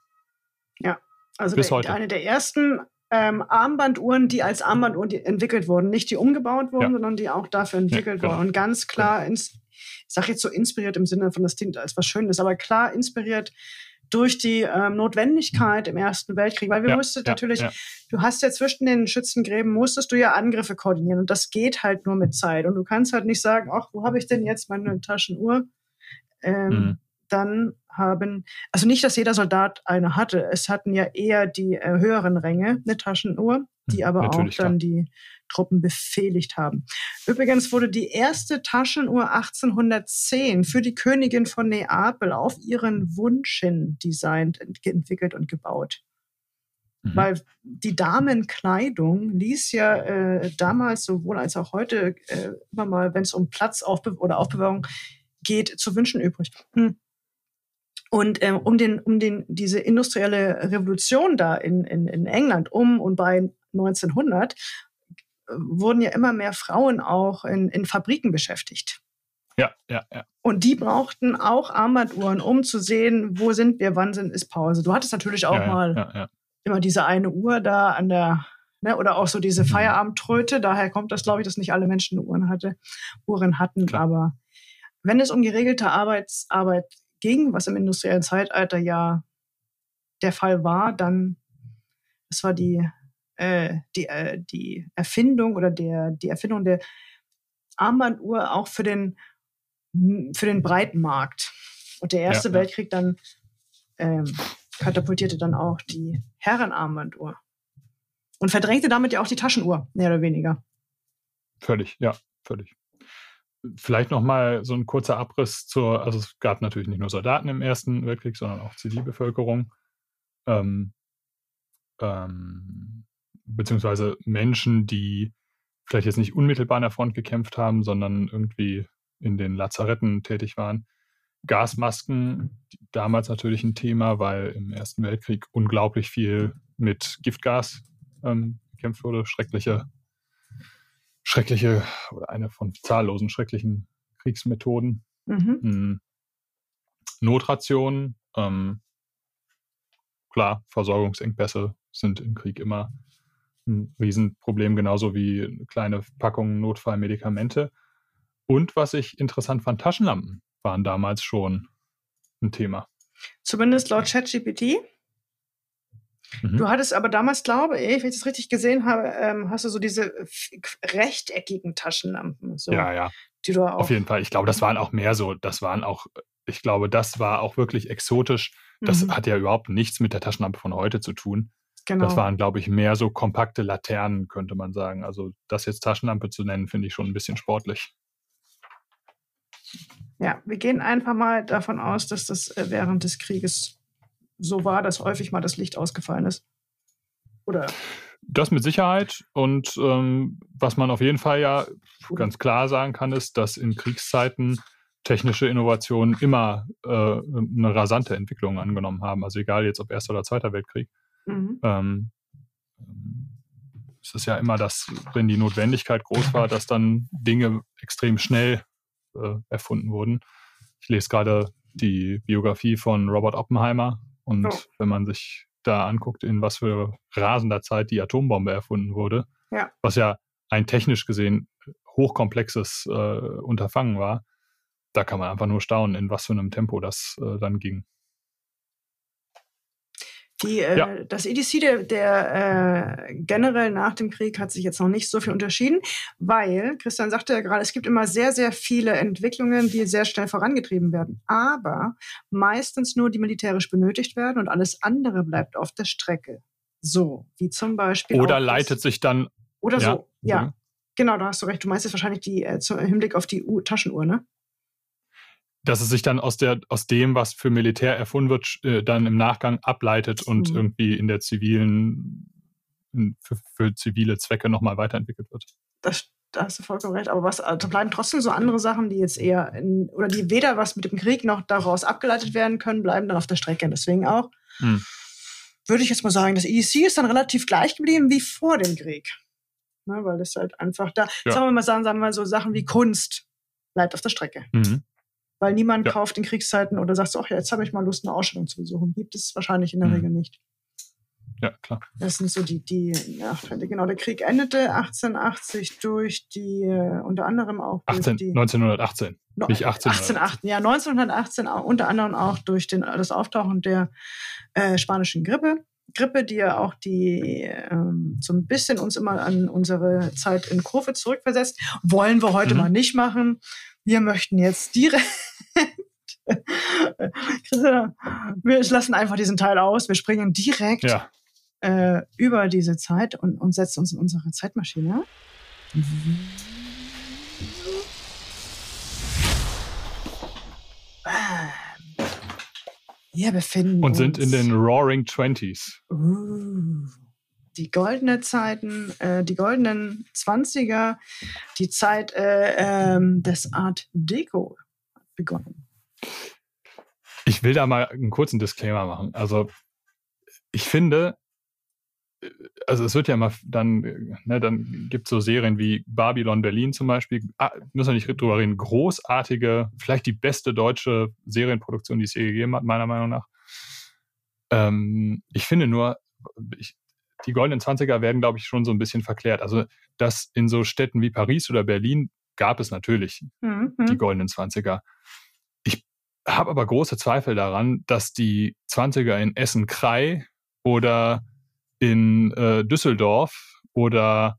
Speaker 1: Ja, also Bis der, heute. eine der ersten ähm, Armbanduhren, die als Armbanduhren entwickelt wurden, nicht die umgebaut wurden, ja. sondern die auch dafür entwickelt ja, genau. wurden. Und ganz klar, ins, ich sage jetzt so inspiriert im Sinne von das klingt als was Schönes, aber klar inspiriert durch die ähm, Notwendigkeit im Ersten Weltkrieg, weil wir ja, mussten natürlich, ja. du hast ja zwischen den Schützengräben musstest du ja Angriffe koordinieren und das geht halt nur mit Zeit und du kannst halt nicht sagen, ach, wo habe ich denn jetzt meine Taschenuhr? Ähm, mhm. Dann haben, also nicht, dass jeder Soldat eine hatte, es hatten ja eher die äh, höheren Ränge eine Taschenuhr, die mhm, aber Natürlich, auch dann klar. die Truppen befehligt haben. Übrigens wurde die erste Taschenuhr 1810 für die Königin von Neapel auf ihren Wunsch hin designt, entwickelt und gebaut. Mhm. Weil die Damenkleidung ließ ja äh, damals sowohl als auch heute äh, immer mal, wenn es um Platz oder Aufbewahrung geht, zu wünschen übrig. Hm. Und ähm, um, den, um den, diese industrielle Revolution da in, in, in England um und bei 1900 wurden ja immer mehr Frauen auch in, in Fabriken beschäftigt.
Speaker 2: Ja, ja, ja.
Speaker 1: Und die brauchten auch Armbanduhren, um zu sehen, wo sind wir, wann sind, ist Pause. Du hattest natürlich auch ja, mal ja, ja. immer diese eine Uhr da an der, ne, oder auch so diese mhm. Feierabendtröte. Daher kommt das, glaube ich, dass nicht alle Menschen Uhren hatte, Uhren hatten. Klar. Aber wenn es um geregelte Arbeitsarbeit ging, was im industriellen Zeitalter ja der Fall war, dann, das war die äh, die, äh, die Erfindung oder der, die Erfindung der Armbanduhr auch für den, für den breiten Markt. Und der Erste ja, Weltkrieg dann ähm, katapultierte dann auch die Herrenarmbanduhr. Und verdrängte damit ja auch die Taschenuhr, mehr oder weniger.
Speaker 2: Völlig, ja, völlig. Vielleicht nochmal so ein kurzer Abriss zur, also es gab natürlich nicht nur Soldaten im Ersten Weltkrieg, sondern auch Zivilbevölkerung. Ähm, ähm, beziehungsweise Menschen, die vielleicht jetzt nicht unmittelbar an der Front gekämpft haben, sondern irgendwie in den Lazaretten tätig waren. Gasmasken, damals natürlich ein Thema, weil im Ersten Weltkrieg unglaublich viel mit Giftgas ähm, gekämpft wurde. Schreckliche, schreckliche oder eine von zahllosen schrecklichen Kriegsmethoden. Mhm. Hm. Notrationen, ähm, klar, Versorgungsengpässe sind im Krieg immer ein Riesenproblem, genauso wie kleine Packungen Notfallmedikamente. Und was ich interessant fand, Taschenlampen waren damals schon ein Thema.
Speaker 1: Zumindest laut ChatGPT. Mhm. Du hattest aber damals, glaube ich, wenn ich das richtig gesehen habe, ähm, hast du so diese rechteckigen Taschenlampen. So,
Speaker 2: ja, ja. Die du auch Auf jeden Fall. Ich glaube, das waren auch mehr so, das waren auch, ich glaube, das war auch wirklich exotisch. Das mhm. hat ja überhaupt nichts mit der Taschenlampe von heute zu tun. Genau. Das waren, glaube ich, mehr so kompakte Laternen, könnte man sagen. Also das jetzt Taschenlampe zu nennen, finde ich schon ein bisschen sportlich.
Speaker 1: Ja, wir gehen einfach mal davon aus, dass das äh, während des Krieges so war, dass häufig mal das Licht ausgefallen ist. Oder?
Speaker 2: Das mit Sicherheit. Und ähm, was man auf jeden Fall ja ganz klar sagen kann, ist, dass in Kriegszeiten technische Innovationen immer äh, eine rasante Entwicklung angenommen haben. Also egal jetzt ob Erster oder Zweiter Weltkrieg. Mhm. Ähm, es ist ja immer das, wenn die Notwendigkeit groß war, dass dann Dinge extrem schnell äh, erfunden wurden. Ich lese gerade die Biografie von Robert Oppenheimer und oh. wenn man sich da anguckt, in was für rasender Zeit die Atombombe erfunden wurde,
Speaker 1: ja.
Speaker 2: was ja ein technisch gesehen hochkomplexes äh, Unterfangen war, da kann man einfach nur staunen, in was für einem Tempo das äh, dann ging.
Speaker 1: Die, äh, ja. Das EDC der, der äh, generell nach dem Krieg hat sich jetzt noch nicht so viel unterschieden, weil, Christian sagte ja gerade, es gibt immer sehr, sehr viele Entwicklungen, die sehr schnell vorangetrieben werden, aber meistens nur die militärisch benötigt werden und alles andere bleibt auf der Strecke. So, wie zum Beispiel.
Speaker 2: Oder leitet sich dann.
Speaker 1: Oder ja, so, ja. Genau, da hast du recht. Du meinst jetzt wahrscheinlich die, äh, im Hinblick auf die U Taschenuhr, ne?
Speaker 2: Dass es sich dann aus der aus dem, was für Militär erfunden wird, äh, dann im Nachgang ableitet und mhm. irgendwie in der zivilen für, für zivile Zwecke nochmal weiterentwickelt wird.
Speaker 1: Das, da hast du vollkommen recht. Aber was also bleiben trotzdem so andere Sachen, die jetzt eher in, oder die weder was mit dem Krieg noch daraus abgeleitet werden können, bleiben dann auf der Strecke. Deswegen auch mhm. würde ich jetzt mal sagen, das EDC ist dann relativ gleich geblieben wie vor dem Krieg. Ne, weil das halt einfach da, ja. sagen wir mal sagen, sagen wir mal so Sachen wie Kunst bleibt auf der Strecke. Mhm. Weil niemand ja. kauft in Kriegszeiten oder sagt ach ja, jetzt habe ich mal Lust, eine Ausstellung zu besuchen. Gibt es wahrscheinlich in der mhm. Regel nicht.
Speaker 2: Ja, klar.
Speaker 1: Das sind so die, die Nachteile. Genau, der Krieg endete 1880 durch die, äh, unter anderem auch
Speaker 2: 18, die, 1918.
Speaker 1: No, nicht 1818. 18, ja, 1918 auch, unter anderem auch durch den, das Auftauchen der äh, spanischen Grippe. Grippe, die ja auch die ähm, so ein bisschen uns immer an unsere Zeit in Kurve zurückversetzt. Wollen wir heute mhm. mal nicht machen. Wir möchten jetzt direkt wir lassen einfach diesen Teil aus. Wir springen direkt ja. äh, über diese Zeit und, und setzen uns in unsere Zeitmaschine. Wir befinden
Speaker 2: und sind in den Roaring Twenties.
Speaker 1: Uh, die goldene Zeiten, äh, die goldenen Zwanziger, die Zeit äh, ähm, des Art Deco begonnen.
Speaker 2: Ich will da mal einen kurzen Disclaimer machen. Also ich finde, also es wird ja immer dann, ne, dann gibt es so Serien wie Babylon Berlin zum Beispiel, ah, müssen wir nicht drüber reden, großartige, vielleicht die beste deutsche Serienproduktion, die es je gegeben hat, meiner Meinung nach. Ähm, ich finde nur, ich, die goldenen Zwanziger werden, glaube ich, schon so ein bisschen verklärt. Also das in so Städten wie Paris oder Berlin gab es natürlich mhm. die goldenen Zwanziger. Ich habe aber große Zweifel daran, dass die Zwanziger in Essen-Krei oder in äh, Düsseldorf oder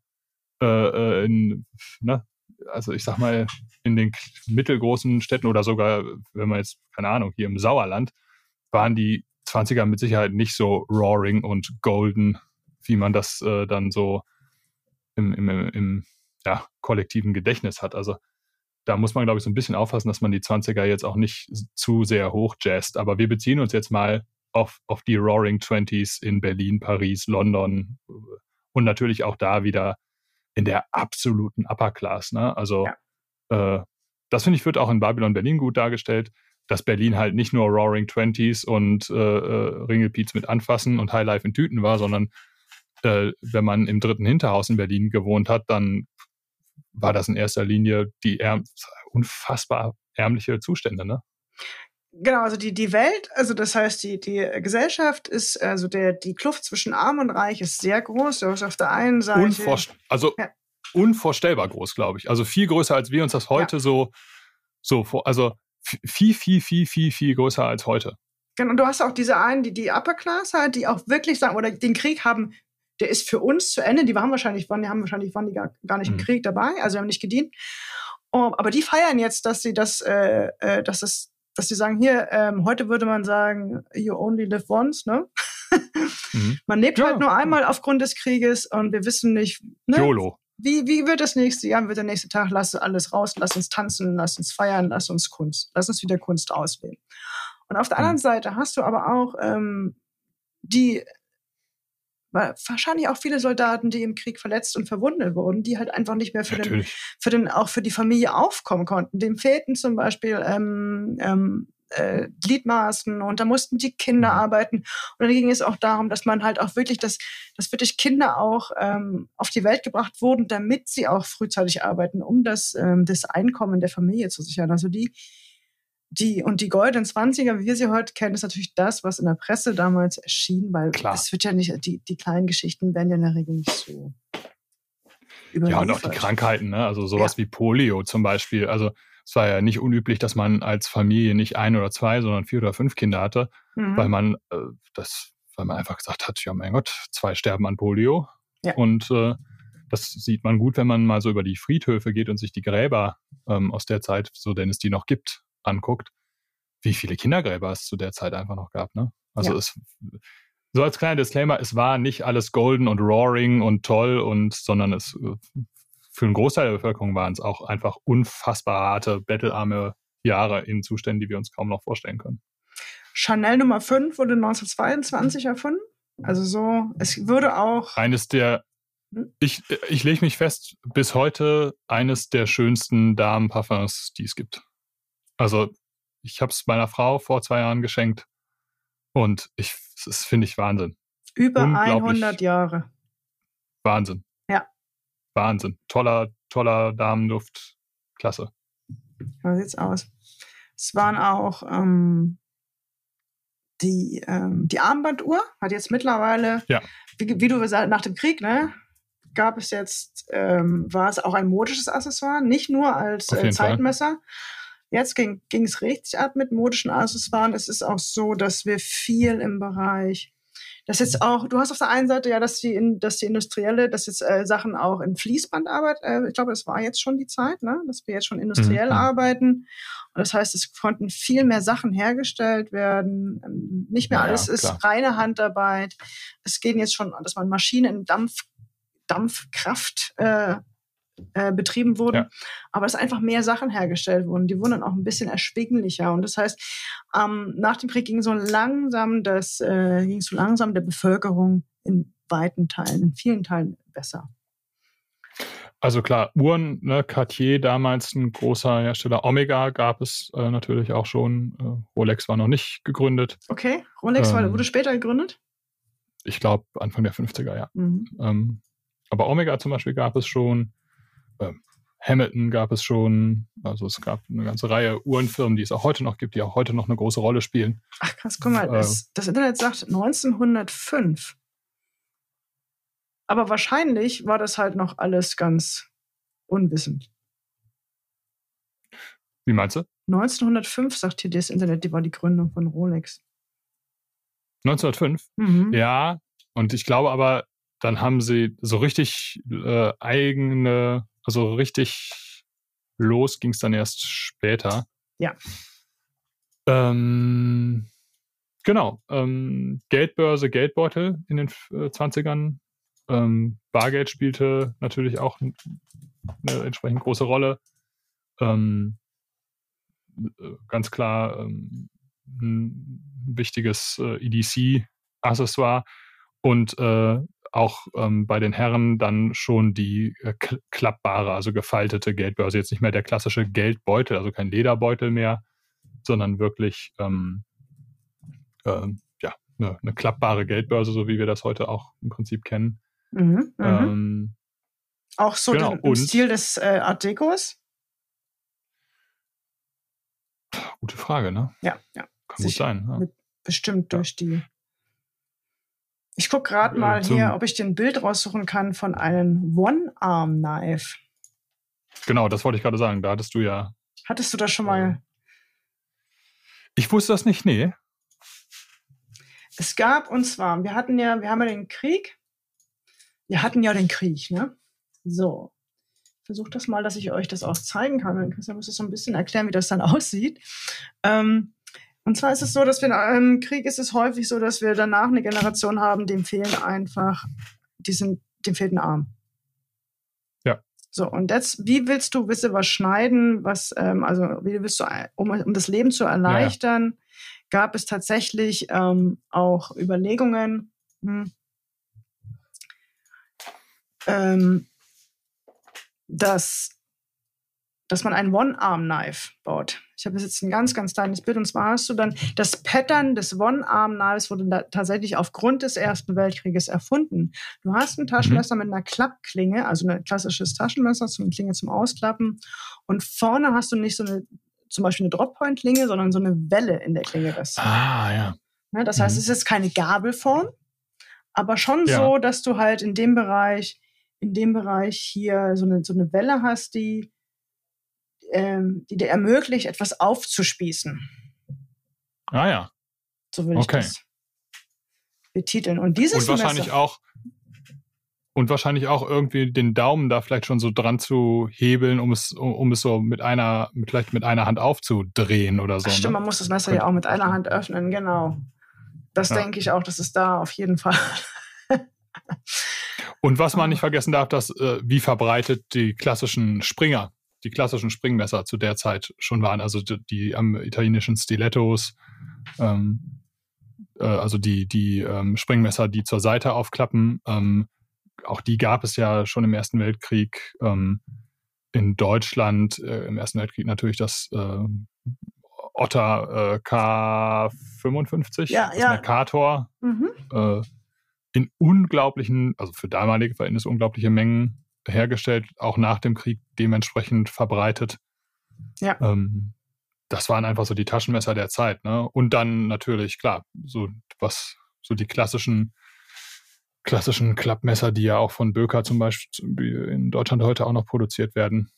Speaker 2: äh, äh, in, ne, also ich sag mal, in den mittelgroßen Städten oder sogar, wenn man jetzt, keine Ahnung, hier im Sauerland, waren die 20er mit Sicherheit nicht so roaring und golden, wie man das äh, dann so im, im, im ja, kollektiven Gedächtnis hat. Also da muss man, glaube ich, so ein bisschen aufpassen, dass man die 20er jetzt auch nicht zu sehr hochjazzt. Aber wir beziehen uns jetzt mal auf, auf die Roaring Twenties in Berlin, Paris, London und natürlich auch da wieder in der absoluten Upper Class. Ne? Also ja. äh, das finde ich wird auch in Babylon Berlin gut dargestellt, dass Berlin halt nicht nur Roaring Twenties und äh, äh, Ringelpiez mit Anfassen und Highlife in Tüten war, sondern äh, wenn man im dritten Hinterhaus in Berlin gewohnt hat, dann war das in erster Linie die ärm unfassbar ärmliche Zustände, ne?
Speaker 1: Genau, also die, die Welt, also das heißt, die, die Gesellschaft ist, also der, die Kluft zwischen Arm und Reich ist sehr groß. Du hast auf der einen Seite.
Speaker 2: Unvorst also ja. unvorstellbar groß, glaube ich. Also viel größer, als wir uns das heute ja. so, so vor, also viel, viel, viel, viel, viel größer als heute.
Speaker 1: Genau, und du hast auch diese einen, die, die Upper Class halt, die auch wirklich sagen, oder den Krieg haben der ist für uns zu Ende. Die waren wahrscheinlich, waren, die haben wahrscheinlich waren die gar, gar nicht mhm. im Krieg dabei, also haben nicht gedient. Um, aber die feiern jetzt, dass sie das, äh, äh, dass es, dass sie sagen, hier, ähm, heute würde man sagen, you only live once, ne? mhm. Man lebt ja. halt nur einmal aufgrund des Krieges und wir wissen nicht,
Speaker 2: ne? YOLO.
Speaker 1: Wie, wie wird das nächste Jahr, wird der nächste Tag, lass alles raus, lass uns tanzen, lass uns feiern, lass uns Kunst, lass uns wieder Kunst auswählen. Und auf der mhm. anderen Seite hast du aber auch ähm, die wahrscheinlich auch viele Soldaten, die im Krieg verletzt und verwundet wurden, die halt einfach nicht mehr für den, für den, auch für die Familie aufkommen konnten. Dem fehlten zum Beispiel ähm, ähm, äh, Gliedmaßen und da mussten die Kinder
Speaker 2: Mhm.
Speaker 1: arbeiten. Und dann ging es auch darum, dass man halt auch wirklich, dass, dass wirklich Kinder auch ähm, auf die Welt gebracht wurden, damit sie auch frühzeitig arbeiten, um das, ähm, das Einkommen der Familie zu sichern. Also die, die und die goldenen Zwanziger, wie wir sie heute kennen, ist natürlich das, was in der Presse damals erschien, weil
Speaker 2: Klar.
Speaker 1: es wird ja nicht, die, die kleinen Geschichten werden ja in der Regel nicht so
Speaker 2: Ja, und auch die. Krankheiten, ne? Also sowas wie Polio zum Beispiel. Also es war ja nicht unüblich, dass man als Familie nicht ein oder zwei, sondern vier oder fünf Kinder hatte,
Speaker 1: Mhm.
Speaker 2: weil man äh, das, weil man einfach gesagt hat, ja mein Gott, zwei sterben an Polio.
Speaker 1: Ja.
Speaker 2: Und äh, das sieht man gut, wenn man mal so über die Friedhöfe geht und sich die Gräber ähm, aus der Zeit, so denn es die noch gibt, anguckt, wie viele Kindergräber es zu der Zeit einfach noch gab. Ne? Also
Speaker 1: Ja.
Speaker 2: es so als kleiner Disclaimer, es war nicht alles golden und roaring und toll und, sondern es äh, für einen Großteil der Bevölkerung waren es auch einfach unfassbar harte, bettelarme Jahre in Zuständen, die wir uns kaum noch vorstellen können.
Speaker 1: Chanel Nummer 5 wurde 1922 erfunden. Also so, es würde auch,
Speaker 2: Eines der,
Speaker 1: Hm?
Speaker 2: ich, ich lege mich fest, bis heute eines der schönsten Damenparfums, die es gibt. Also ich habe es meiner Frau vor zwei Jahren geschenkt und ich, das finde ich Wahnsinn.
Speaker 1: über
Speaker 2: unglaublich.
Speaker 1: 100 Jahre.
Speaker 2: Wahnsinn.
Speaker 1: Ja.
Speaker 2: Wahnsinn. Toller, toller Damenduft. Klasse.
Speaker 1: So sieht's aus. Es waren auch ähm, die, ähm, die Armbanduhr, hat jetzt mittlerweile,
Speaker 2: Ja.
Speaker 1: wie, wie du gesagt nach dem Krieg, ne, gab es jetzt, ähm, war es auch ein modisches Accessoire, nicht nur als äh,
Speaker 2: jeden Fall.
Speaker 1: Jetzt ging es richtig ab mit modischen Accessoires. Es ist auch so, dass wir viel im Bereich das jetzt auch, du hast auf der einen Seite ja, dass die, in, dass die industrielle, dass jetzt äh, Sachen auch in Fließbandarbeit, äh, ich glaube, das war jetzt schon die Zeit, ne? dass wir jetzt schon industriell
Speaker 2: Mhm.
Speaker 1: arbeiten. Und das heißt, es konnten viel mehr Sachen hergestellt werden. Ähm, Nicht mehr
Speaker 2: Ja, ja,
Speaker 1: alles ist
Speaker 2: klar.
Speaker 1: reine Handarbeit. Es geht jetzt schon, dass man Maschinen in Dampf, Dampfkraft äh, äh, betrieben wurden,
Speaker 2: Ja.
Speaker 1: aber dass einfach mehr Sachen hergestellt wurden. Die wurden dann auch ein bisschen erschwinglicher. Und das heißt, ähm, nach dem Krieg ging so langsam das, äh, ging so langsam der Bevölkerung in weiten Teilen, in vielen Teilen besser.
Speaker 2: Also klar, Uhren, ne, Cartier damals ein großer Hersteller. Omega gab es äh, natürlich auch schon. Äh, Rolex war noch nicht gegründet.
Speaker 1: Okay, Rolex war,
Speaker 2: Ähm.
Speaker 1: wurde später gegründet.
Speaker 2: Ich glaube Anfang der 50er, ja.
Speaker 1: Mhm.
Speaker 2: Ähm, aber Omega zum Beispiel gab es schon. Ähm, Hamilton gab es schon. Also es gab eine ganze Reihe Uhrenfirmen, die es auch heute noch gibt, die auch heute noch eine große Rolle spielen.
Speaker 1: Ach krass, guck mal,
Speaker 2: Äh.
Speaker 1: das, das Internet sagt 1905. Aber wahrscheinlich war das halt noch alles ganz unwissend.
Speaker 2: Wie meinst du?
Speaker 1: 1905 sagt hier das Internet, die war die Gründung von Rolex.
Speaker 2: 1905?
Speaker 1: Mhm.
Speaker 2: Ja, und ich glaube aber, dann haben sie so richtig äh, eigene, also richtig los ging es dann erst später.
Speaker 1: Ja.
Speaker 2: Ähm, genau. Ähm, Geldbörse, Geldbeutel in den äh, 20ern. Ähm, Bargeld spielte natürlich auch eine entsprechend große Rolle. Ähm, äh, ganz klar ähm, ein wichtiges äh, EDC-Accessoire und äh, auch ähm, bei den Herren dann schon die äh, kl- klappbare, also gefaltete Geldbörse. Jetzt nicht mehr der klassische Geldbeutel, also kein Lederbeutel mehr, sondern wirklich ähm, ähm, ja, eine, eine klappbare Geldbörse, so wie wir das heute auch im Prinzip kennen.
Speaker 1: Mhm. Mhm.
Speaker 2: Ähm,
Speaker 1: Auch so
Speaker 2: genau,
Speaker 1: den, im Stil des äh, Art Decos.
Speaker 2: gute Frage, ne?
Speaker 1: Ja, ja.
Speaker 2: Kann gut sein. Ja.
Speaker 1: Bestimmt
Speaker 2: Ja.
Speaker 1: durch die. Ich gucke gerade
Speaker 2: Äh,
Speaker 1: mal
Speaker 2: zum-
Speaker 1: hier, ob ich dir ein Bild raussuchen kann von einem One-Arm-Knife.
Speaker 2: Genau, das wollte ich gerade sagen. Da hattest du ja.
Speaker 1: Hattest du das schon
Speaker 2: Äh,
Speaker 1: mal?
Speaker 2: Ich wusste das nicht, nee.
Speaker 1: Es gab, und zwar, wir hatten ja, wir haben ja den Krieg. Wir hatten ja den Krieg, ne? So. Versucht das mal, dass ich euch das auch zeigen kann. Dann Christian muss das so ein bisschen erklären, wie das dann aussieht. Ähm, und zwar ist es so, dass wir im Krieg ist es häufig so, dass wir danach eine Generation haben, dem fehlen einfach, die sind, dem fehlt ein Arm.
Speaker 2: Ja.
Speaker 1: So, und jetzt, wie willst du, du was schneiden, was, ähm, also wie willst du, um, um das Leben zu erleichtern, gab es tatsächlich ähm, auch Überlegungen, hm, ähm, dass dass man ein One-Arm-Knife baut. Ich habe jetzt ein ganz, ganz kleines Bild und zwar hast du dann das Pattern des One-Arm-Knives wurde tatsächlich aufgrund des Ersten Weltkrieges erfunden. Du hast ein Taschenmesser mhm. mit einer Klappklinge, also ein klassisches Taschenmesser, so eine Klinge zum Ausklappen und vorne hast du nicht so eine, zum Beispiel eine Drop-Point-Klinge, sondern so eine Welle in der Klinge.
Speaker 2: Das, ah, ja. ja
Speaker 1: das heißt, mhm. es ist keine Gabelform, aber schon ja. so, dass du halt in dem Bereich, in dem Bereich hier so eine, so eine Welle hast, die ähm, die dir ermöglicht, etwas aufzuspießen.
Speaker 2: Ah ja.
Speaker 1: So würde okay. ich das betiteln. Und dieses
Speaker 2: Und wahrscheinlich Semester, auch und wahrscheinlich auch irgendwie den Daumen da vielleicht schon so dran zu hebeln, um es, um, um es so mit einer, mit, vielleicht mit einer Hand aufzudrehen oder so. Ach,
Speaker 1: stimmt, ne? man muss das Messer ja auch mit einer Hand öffnen, genau. Das ja. denke ich auch, das ist da auf jeden Fall.
Speaker 2: und was man nicht vergessen darf, dass äh, wie verbreitet die klassischen Springer die klassischen Springmesser zu der Zeit schon waren, also die, die am italienischen Stilettos, ähm, äh, also die, die ähm, Springmesser, die zur Seite aufklappen, ähm, auch die gab es ja schon im Ersten Weltkrieg. Ähm, in Deutschland äh, im Ersten Weltkrieg natürlich das äh, Otter äh, K55,
Speaker 1: ja,
Speaker 2: das
Speaker 1: ja.
Speaker 2: Mercator, mhm. Äh, in unglaublichen, also für damalige Verhältnisse unglaubliche Mengen hergestellt, auch nach dem Krieg dementsprechend verbreitet.
Speaker 1: Ja.
Speaker 2: Ähm, das waren einfach so die Taschenmesser der Zeit, ne? Und dann natürlich, klar, so was, so die klassischen, klassischen Klappmesser, die ja auch von Böker zum Beispiel in Deutschland heute auch noch produziert werden.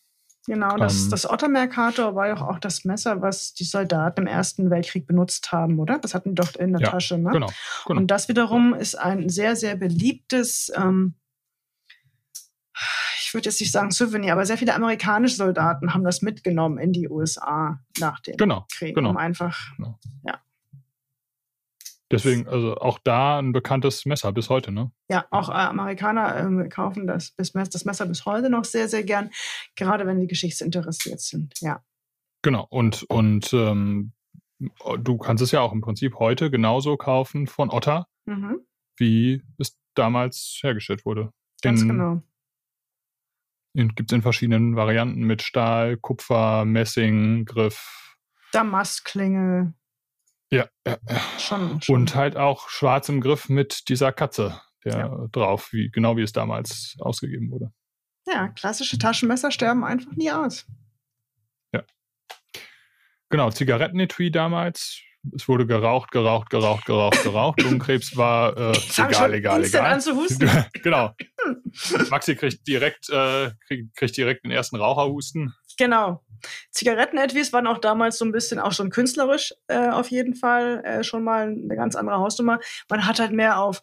Speaker 1: Genau, das, ähm, das Otter Mercator war ja auch das Messer, was die Soldaten im Ersten Weltkrieg benutzt haben, oder? Das hatten die doch in der ja, Tasche, ne?
Speaker 2: Genau, genau.
Speaker 1: Und das wiederum ist ein sehr, sehr beliebtes ähm, ich würde jetzt nicht sagen Souvenir, aber sehr viele amerikanische Soldaten haben das mitgenommen in die USA nach dem
Speaker 2: genau,
Speaker 1: Krieg.
Speaker 2: Genau.
Speaker 1: Um einfach, genau. ja.
Speaker 2: Deswegen, also auch da ein bekanntes Messer bis heute, ne?
Speaker 1: Ja, auch äh, Amerikaner äh, kaufen das, das Messer bis heute noch sehr, sehr gern, gerade wenn sie geschichtsinteressiert sind, ja.
Speaker 2: Genau, und, und ähm, du kannst es ja auch im Prinzip heute genauso kaufen von Otter, mhm. wie es damals hergestellt wurde.
Speaker 1: Ganz in, genau.
Speaker 2: Gibt es in verschiedenen Varianten mit Stahl, Kupfer, Messing, Griff.
Speaker 1: Damastklinge.
Speaker 2: Ja, ja. Schon, schon. Und halt auch schwarzem Griff mit dieser Katze der ja. drauf, wie, genau wie es damals ausgegeben wurde.
Speaker 1: Ja, klassische Taschenmesser sterben einfach nie aus.
Speaker 2: Ja. Genau, Zigarettenetui damals es wurde geraucht, geraucht, geraucht, geraucht, geraucht. Lungenkrebs war äh, egal, egal, egal.
Speaker 1: An zu husten.
Speaker 2: genau. Maxi kriegt direkt, äh, kriegt, kriegt direkt den ersten Raucherhusten.
Speaker 1: Genau. Zigaretten-Etwies waren auch damals so ein bisschen auch schon künstlerisch äh, auf jeden Fall äh, schon mal eine ganz andere Hausnummer. Man hat halt mehr auf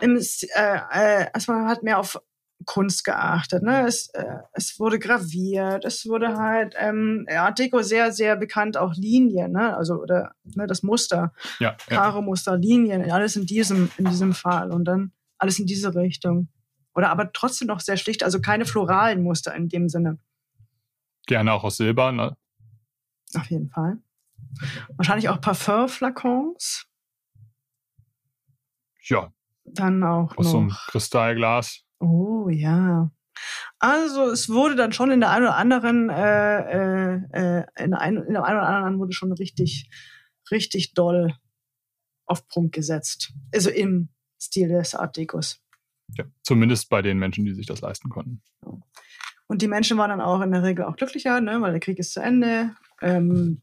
Speaker 1: im, äh, äh, also man hat mehr auf Kunst geachtet. Ne? Es, äh, es wurde graviert, es wurde halt ähm, Art Deco sehr, sehr bekannt, auch Linien, ne? also oder ne, das Muster,
Speaker 2: ja,
Speaker 1: Karo-Muster, ja. Linien, alles in diesem, in diesem Fall und dann alles in diese Richtung. Oder aber trotzdem noch sehr schlicht, also keine floralen Muster in dem Sinne.
Speaker 2: Gerne auch aus Silber, ne?
Speaker 1: Auf jeden Fall. Wahrscheinlich auch Parfum-Flakons.
Speaker 2: Ja.
Speaker 1: Dann auch
Speaker 2: aus
Speaker 1: noch.
Speaker 2: so einem Kristallglas.
Speaker 1: Oh ja. Also es wurde dann schon in der einen oder anderen, äh, äh, äh in, der einen, in der einen oder anderen wurde schon richtig, richtig doll auf Prunk gesetzt. Also im Stil des Art Decos.
Speaker 2: Ja, zumindest bei den Menschen, die sich das leisten konnten.
Speaker 1: Und die Menschen waren dann auch in der Regel auch glücklicher, ne, weil der Krieg ist zu Ende. Ähm,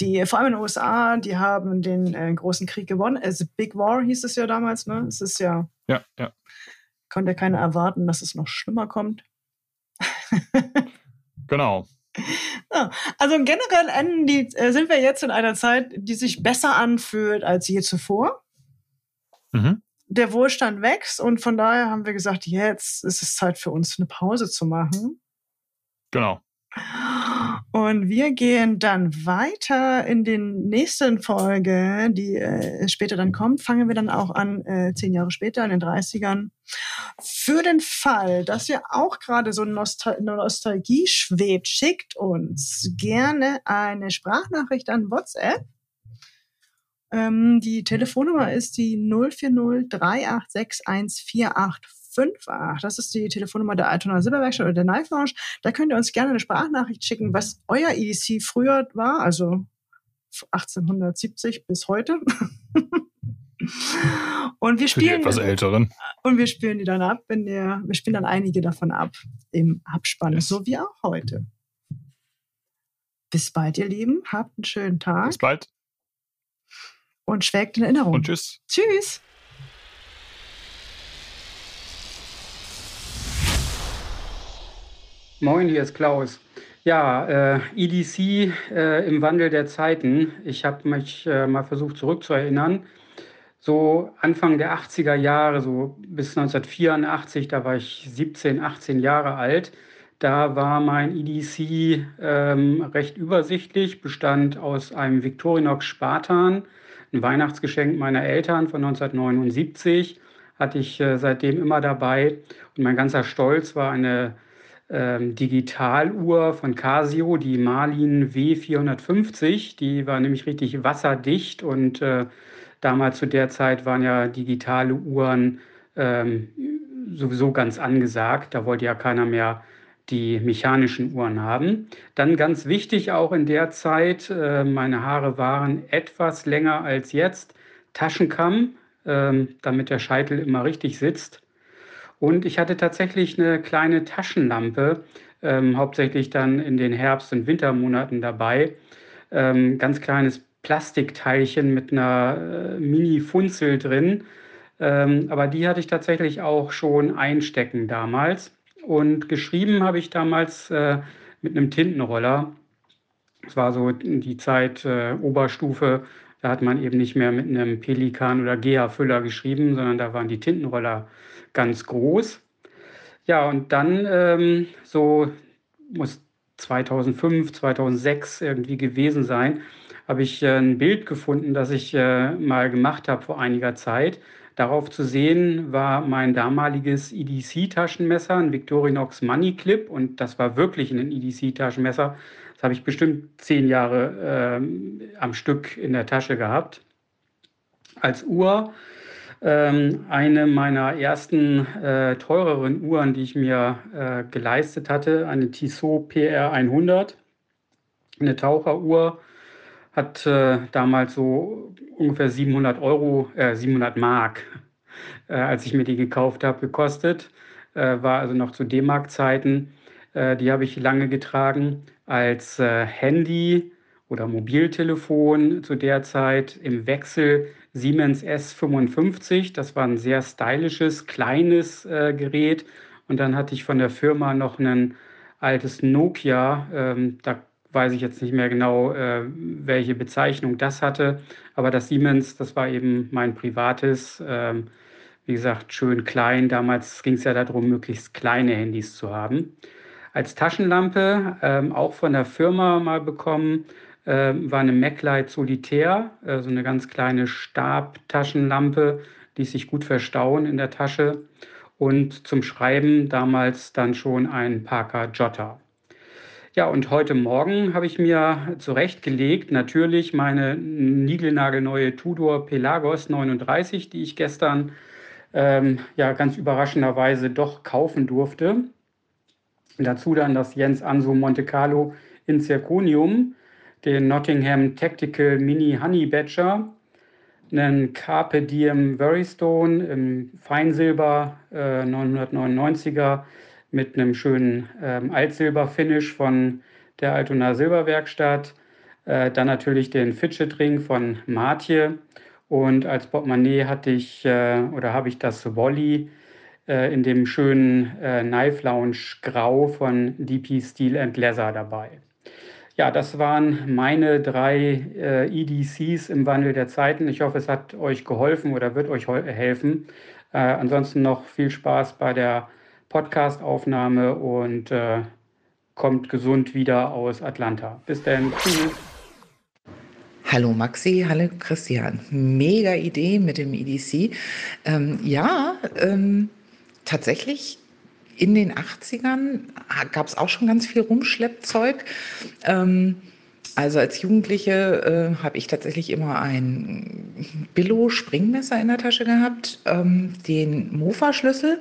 Speaker 1: die, vor allem in den USA, die haben den äh, großen Krieg gewonnen. Also Big War hieß es ja damals, ne? Es ist ja.
Speaker 2: Ja, ja
Speaker 1: konnte keiner erwarten, dass es noch schlimmer kommt.
Speaker 2: genau.
Speaker 1: Also generell enden die, äh, sind wir jetzt in einer Zeit, die sich besser anfühlt als je zuvor. Mhm. Der Wohlstand wächst und von daher haben wir gesagt, jetzt ist es Zeit für uns eine Pause zu machen.
Speaker 2: Genau.
Speaker 1: Und wir gehen dann weiter in den nächsten Folge, die äh, später dann kommt, fangen wir dann auch an, äh, zehn Jahre später, in den 30ern. Für den Fall, dass ihr auch gerade so Nostal Nostalgie schwebt, schickt uns gerne eine Sprachnachricht an WhatsApp. Ähm, die Telefonnummer ist die 040 386 148 058. Das ist die Telefonnummer der Altona Silberwerkstatt oder der Knife Lounge. Da könnt ihr uns gerne eine Sprachnachricht schicken, was euer EDC früher war, also 1870 bis heute. und wir spielen
Speaker 2: etwas älteren.
Speaker 1: Und wir spielen die dann ab, wenn ihr, wir spielen dann einige davon ab im Abspann, yes. so wie auch heute. Bis bald, ihr Lieben. Habt einen schönen Tag.
Speaker 2: Bis bald.
Speaker 1: Und schwelgt in Erinnerung.
Speaker 2: Und tschüss.
Speaker 1: Tschüss.
Speaker 3: Moin, hier ist Klaus. Ja, äh, EDC äh, im Wandel der Zeiten. Ich habe mich äh, mal versucht zurückzuerinnern. So Anfang der 80er Jahre, so bis 1984, da war ich 17, 18 Jahre alt. Da war mein EDC ähm, recht übersichtlich, bestand aus einem Victorinox Spartan, ein Weihnachtsgeschenk meiner Eltern von 1979. Hatte ich äh, seitdem immer dabei. Und mein ganzer Stolz war eine ähm, Digitaluhr von Casio, die Marlin W450. Die war nämlich richtig wasserdicht und äh, damals zu der Zeit waren ja digitale Uhren ähm, sowieso ganz angesagt. Da wollte ja keiner mehr die mechanischen Uhren haben. Dann ganz wichtig auch in der Zeit, äh, meine Haare waren etwas länger als jetzt, Taschenkamm, äh, damit der Scheitel immer richtig sitzt. Und ich hatte tatsächlich eine kleine Taschenlampe, ähm, hauptsächlich dann in den Herbst- und Wintermonaten dabei. Ähm, ganz kleines Plastikteilchen mit einer äh, Mini-Funzel drin. Ähm, aber die hatte ich tatsächlich auch schon einstecken damals. Und geschrieben habe ich damals äh, mit einem Tintenroller. Es war so die Zeit äh, Oberstufe. Da hat man eben nicht mehr mit einem Pelikan oder Gea-Füller geschrieben, sondern da waren die Tintenroller ganz groß. Ja, und dann ähm, so muss 2005, 2006 irgendwie gewesen sein, habe ich äh, ein Bild gefunden, das ich äh, mal gemacht habe vor einiger Zeit. Darauf zu sehen war mein damaliges EDC-Taschenmesser, ein Victorinox Money Clip, und das war wirklich ein EDC-Taschenmesser. Das habe ich bestimmt zehn Jahre äh, am Stück in der Tasche gehabt. Als Uhr ähm, eine meiner ersten äh, teureren Uhren, die ich mir äh, geleistet hatte, eine Tissot PR 100, eine Taucheruhr, hat äh, damals so ungefähr 700 Euro, 700 äh, Mark, äh, als ich mir die gekauft habe, gekostet. Äh, war also noch zu D-Mark-Zeiten. die habe ich lange getragen als Handy oder Mobiltelefon zu der Zeit im Wechsel Siemens S55. Das war ein sehr stylisches, kleines äh, Gerät. Und dann hatte ich von der Firma noch ein altes Nokia. Ähm, da weiß ich jetzt nicht mehr genau, äh, welche Bezeichnung das hatte. Aber das Siemens, das war eben mein privates. Ähm, wie gesagt, schön klein. Damals ging es ja darum, möglichst kleine Handys zu haben. Als Taschenlampe, ähm, auch von der Firma mal bekommen, war eine MacLight Solitaire, äh, so eine ganz kleine Stabtaschenlampe, die sich gut verstauen in der Tasche. Und zum Schreiben damals dann schon ein Parker Jotta. Ja, und heute Morgen habe ich mir zurechtgelegt, natürlich meine niegelnagelneue Tudor Pelagos 39, die ich gestern ähm, ja ganz überraschenderweise doch kaufen durfte. dazu dann das Jens Anso Monte Carlo in Zirconium den Nottingham Tactical Mini Honey Badger, einen Carpe Diem Verystone im Feinsilber äh, 999er mit einem schönen ähm, Altsilber-Finish von der Altona Silberwerkstatt. Äh, dann natürlich den Fidget Ring von Martje. Und als Portemonnaie hatte ich äh, oder habe ich das Wolli äh, in dem schönen äh, Knife Lounge Grau von DP Steel and Leather dabei. Ja, das waren meine drei äh, EDCs im Wandel der Zeiten. Ich hoffe, es hat euch geholfen oder wird euch helfen. Äh, ansonsten noch viel Spaß bei der Podcast-Aufnahme und äh, kommt gesund wieder aus Atlanta. Bis dann. Tschüss.
Speaker 4: Hallo Maxi, hallo Christian. Mega Idee mit dem EDC. Ähm, ja, ähm, tatsächlich in den 80ern gab es auch schon ganz viel Rumschleppzeug. Ähm, Also als Jugendliche äh, habe ich tatsächlich immer ein Billo-Springmesser in der Tasche gehabt, ähm, den Mofa-Schlüssel,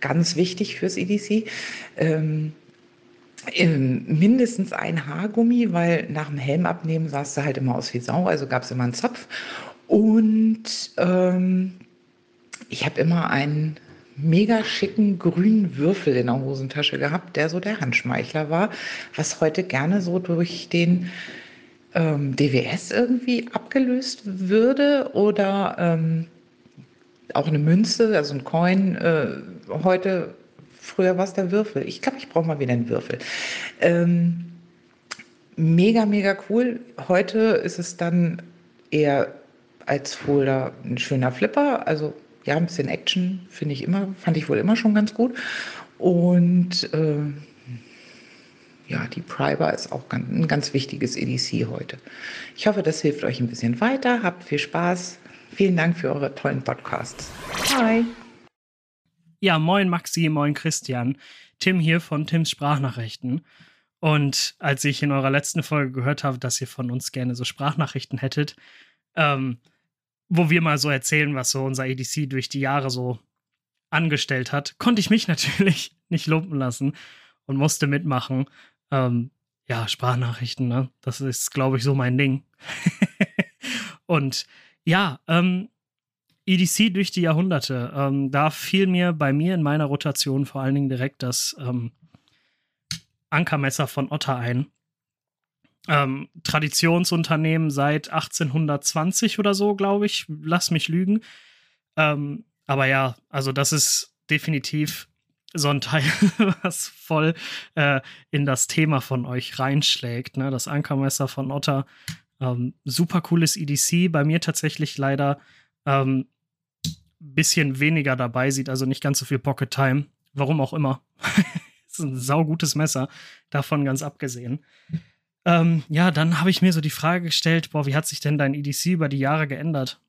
Speaker 4: ganz wichtig fürs EDC. Ähm, mindestens ein Haargummi, weil nach dem Helm abnehmen sahst du halt immer aus wie Sau, also gab es immer einen Zopf. Und ähm, ich habe immer einen mega schicken grünen Würfel in der Hosentasche gehabt, der so der Handschmeichler war, was heute gerne so durch den ähm, DWS irgendwie abgelöst würde oder ähm, auch eine Münze, also ein Coin. Äh, heute, früher war es der Würfel. Ich glaube, ich brauche mal wieder einen Würfel. Ähm, mega, mega cool. Heute ist es dann eher als Folder ein schöner Flipper. Also ja, ein bisschen Action finde ich immer, fand ich wohl immer schon ganz gut. Und äh, ja, die Priber ist auch ganz, ein ganz wichtiges EDC heute. Ich hoffe, das hilft euch ein bisschen weiter. Habt viel Spaß. Vielen Dank für eure tollen Podcasts. Hi.
Speaker 5: Ja, moin Maxi, moin Christian. Tim hier von Tims Sprachnachrichten. Und als ich in eurer letzten Folge gehört habe, dass ihr von uns gerne so Sprachnachrichten hättet, ähm, wo wir mal so erzählen, was so unser EDC durch die Jahre so angestellt hat, konnte ich mich natürlich nicht lumpen lassen und musste mitmachen. Ähm, ja, Sprachnachrichten, ne? Das ist, glaube ich, so mein Ding. und ja, ähm, EDC durch die Jahrhunderte. Ähm, da fiel mir bei mir in meiner Rotation vor allen Dingen direkt das ähm, Ankermesser von Otter ein ähm, Traditionsunternehmen seit 1820 oder so, glaube ich. Lass mich lügen. Ähm, aber ja, also das ist definitiv so ein Teil, was voll äh, in das Thema von euch reinschlägt. Ne? Das Ankermesser von Otter. Ähm, super cooles EDC. Bei mir tatsächlich leider ähm, bisschen weniger dabei, sieht also nicht ganz so viel Pocket Time. Warum auch immer. ist ein saugutes Messer, davon ganz abgesehen. Ähm, ja, dann habe ich mir so die Frage gestellt, boah, wie hat sich denn dein EDC über die Jahre geändert?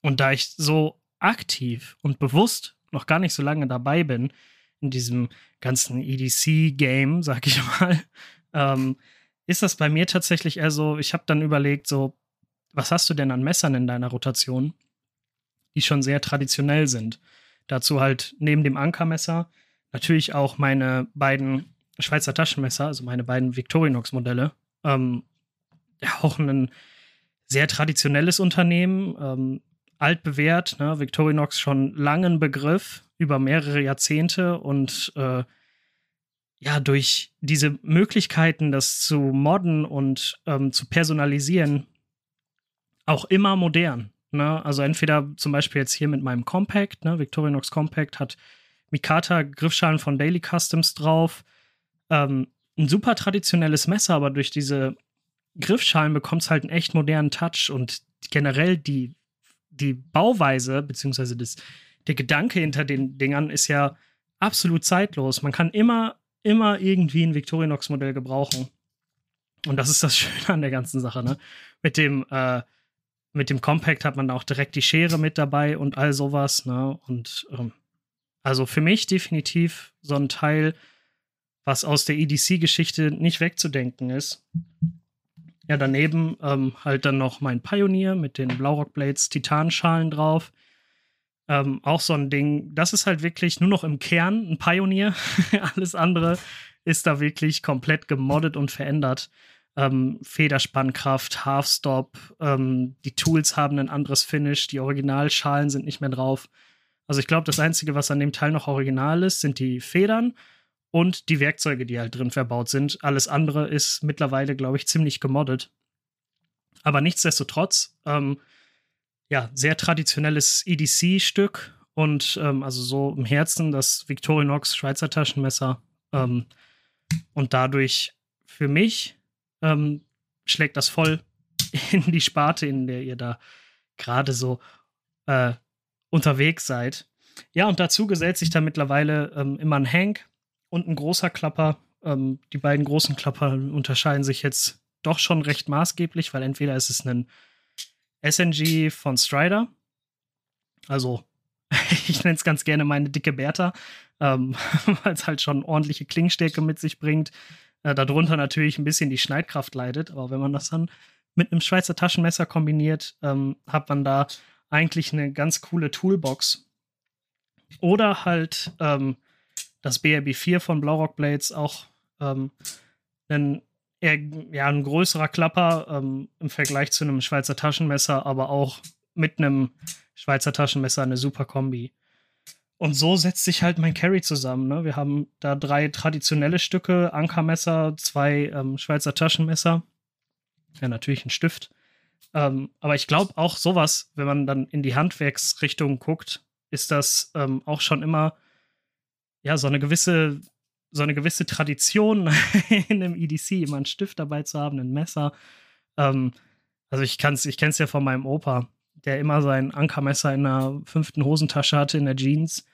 Speaker 5: Und da ich so aktiv und bewusst noch gar nicht so lange dabei bin in diesem ganzen EDC-Game, sag ich mal, ähm, ist das bei mir tatsächlich eher so, ich habe dann überlegt, so, was hast du denn an Messern in deiner Rotation, die schon sehr traditionell sind? Dazu halt neben dem Ankermesser natürlich auch meine beiden Schweizer Taschenmesser, also meine beiden Victorinox-Modelle. Ähm, auch ein sehr traditionelles Unternehmen, ähm, altbewährt, ne? Victorinox schon langen Begriff über mehrere Jahrzehnte und äh, ja, durch diese Möglichkeiten, das zu modden und ähm, zu personalisieren, auch immer modern. Ne? Also entweder zum Beispiel jetzt hier mit meinem Compact, ne? Victorinox Compact hat Mikata Griffschalen von Daily Customs drauf, ähm, ein super traditionelles Messer, aber durch diese Griffschalen bekommt es halt einen echt modernen Touch und generell die, die Bauweise, beziehungsweise das, der Gedanke hinter den Dingern ist ja absolut zeitlos. Man kann immer, immer irgendwie ein Victorinox-Modell gebrauchen. Und das ist das Schöne an der ganzen Sache, ne? Mit dem, äh, mit dem Compact hat man auch direkt die Schere mit dabei und all sowas, ne? Und ähm, also für mich definitiv so ein Teil, was aus der EDC-Geschichte nicht wegzudenken ist. Ja, daneben ähm, halt dann noch mein Pioneer mit den Blaurock Blades Titanschalen drauf. Ähm, auch so ein Ding, das ist halt wirklich nur noch im Kern ein Pioneer. Alles andere ist da wirklich komplett gemoddet und verändert. Ähm, Federspannkraft, Halfstop, ähm, die Tools haben ein anderes Finish, die Originalschalen sind nicht mehr drauf. Also ich glaube, das Einzige, was an dem Teil noch original ist, sind die Federn und die Werkzeuge, die halt drin verbaut sind. Alles andere ist mittlerweile, glaube ich, ziemlich gemoddet. Aber nichtsdestotrotz, ähm, ja, sehr traditionelles EDC-Stück und ähm, also so im Herzen das Victorinox Schweizer Taschenmesser. Ähm, und dadurch für mich ähm, schlägt das voll in die Sparte, in der ihr da gerade so äh, unterwegs seid. Ja, und dazu gesellt sich da mittlerweile ähm, immer ein Hank, und ein großer Klapper. Ähm, die beiden großen Klapper unterscheiden sich jetzt doch schon recht maßgeblich, weil entweder ist es ein SNG von Strider, also ich nenne es ganz gerne meine dicke Bertha, ähm, weil es halt schon ordentliche Klingstärke mit sich bringt. äh, darunter natürlich ein bisschen die Schneidkraft leidet. Aber wenn man das dann mit einem Schweizer Taschenmesser kombiniert, ähm, hat man da eigentlich eine ganz coole Toolbox. Oder halt ähm, das BRB4 von Blaurock Blades auch ähm, ein, eher, ja, ein größerer Klapper ähm, im Vergleich zu einem Schweizer Taschenmesser, aber auch mit einem Schweizer Taschenmesser eine super Kombi. Und so setzt sich halt mein Carry zusammen. Ne? Wir haben da drei traditionelle Stücke, Ankermesser, zwei ähm, Schweizer Taschenmesser, ja natürlich ein Stift. Ähm, aber ich glaube auch sowas, wenn man dann in die Handwerksrichtung guckt, ist das ähm, auch schon immer ja so eine gewisse so eine gewisse Tradition in einem EDC, immer einen Stift dabei zu haben, ein Messer. Ähm, also ich kann's, ich kenn's ja von meinem Opa, der immer sein Ankermesser in der fünften Hosentasche hatte in der Jeans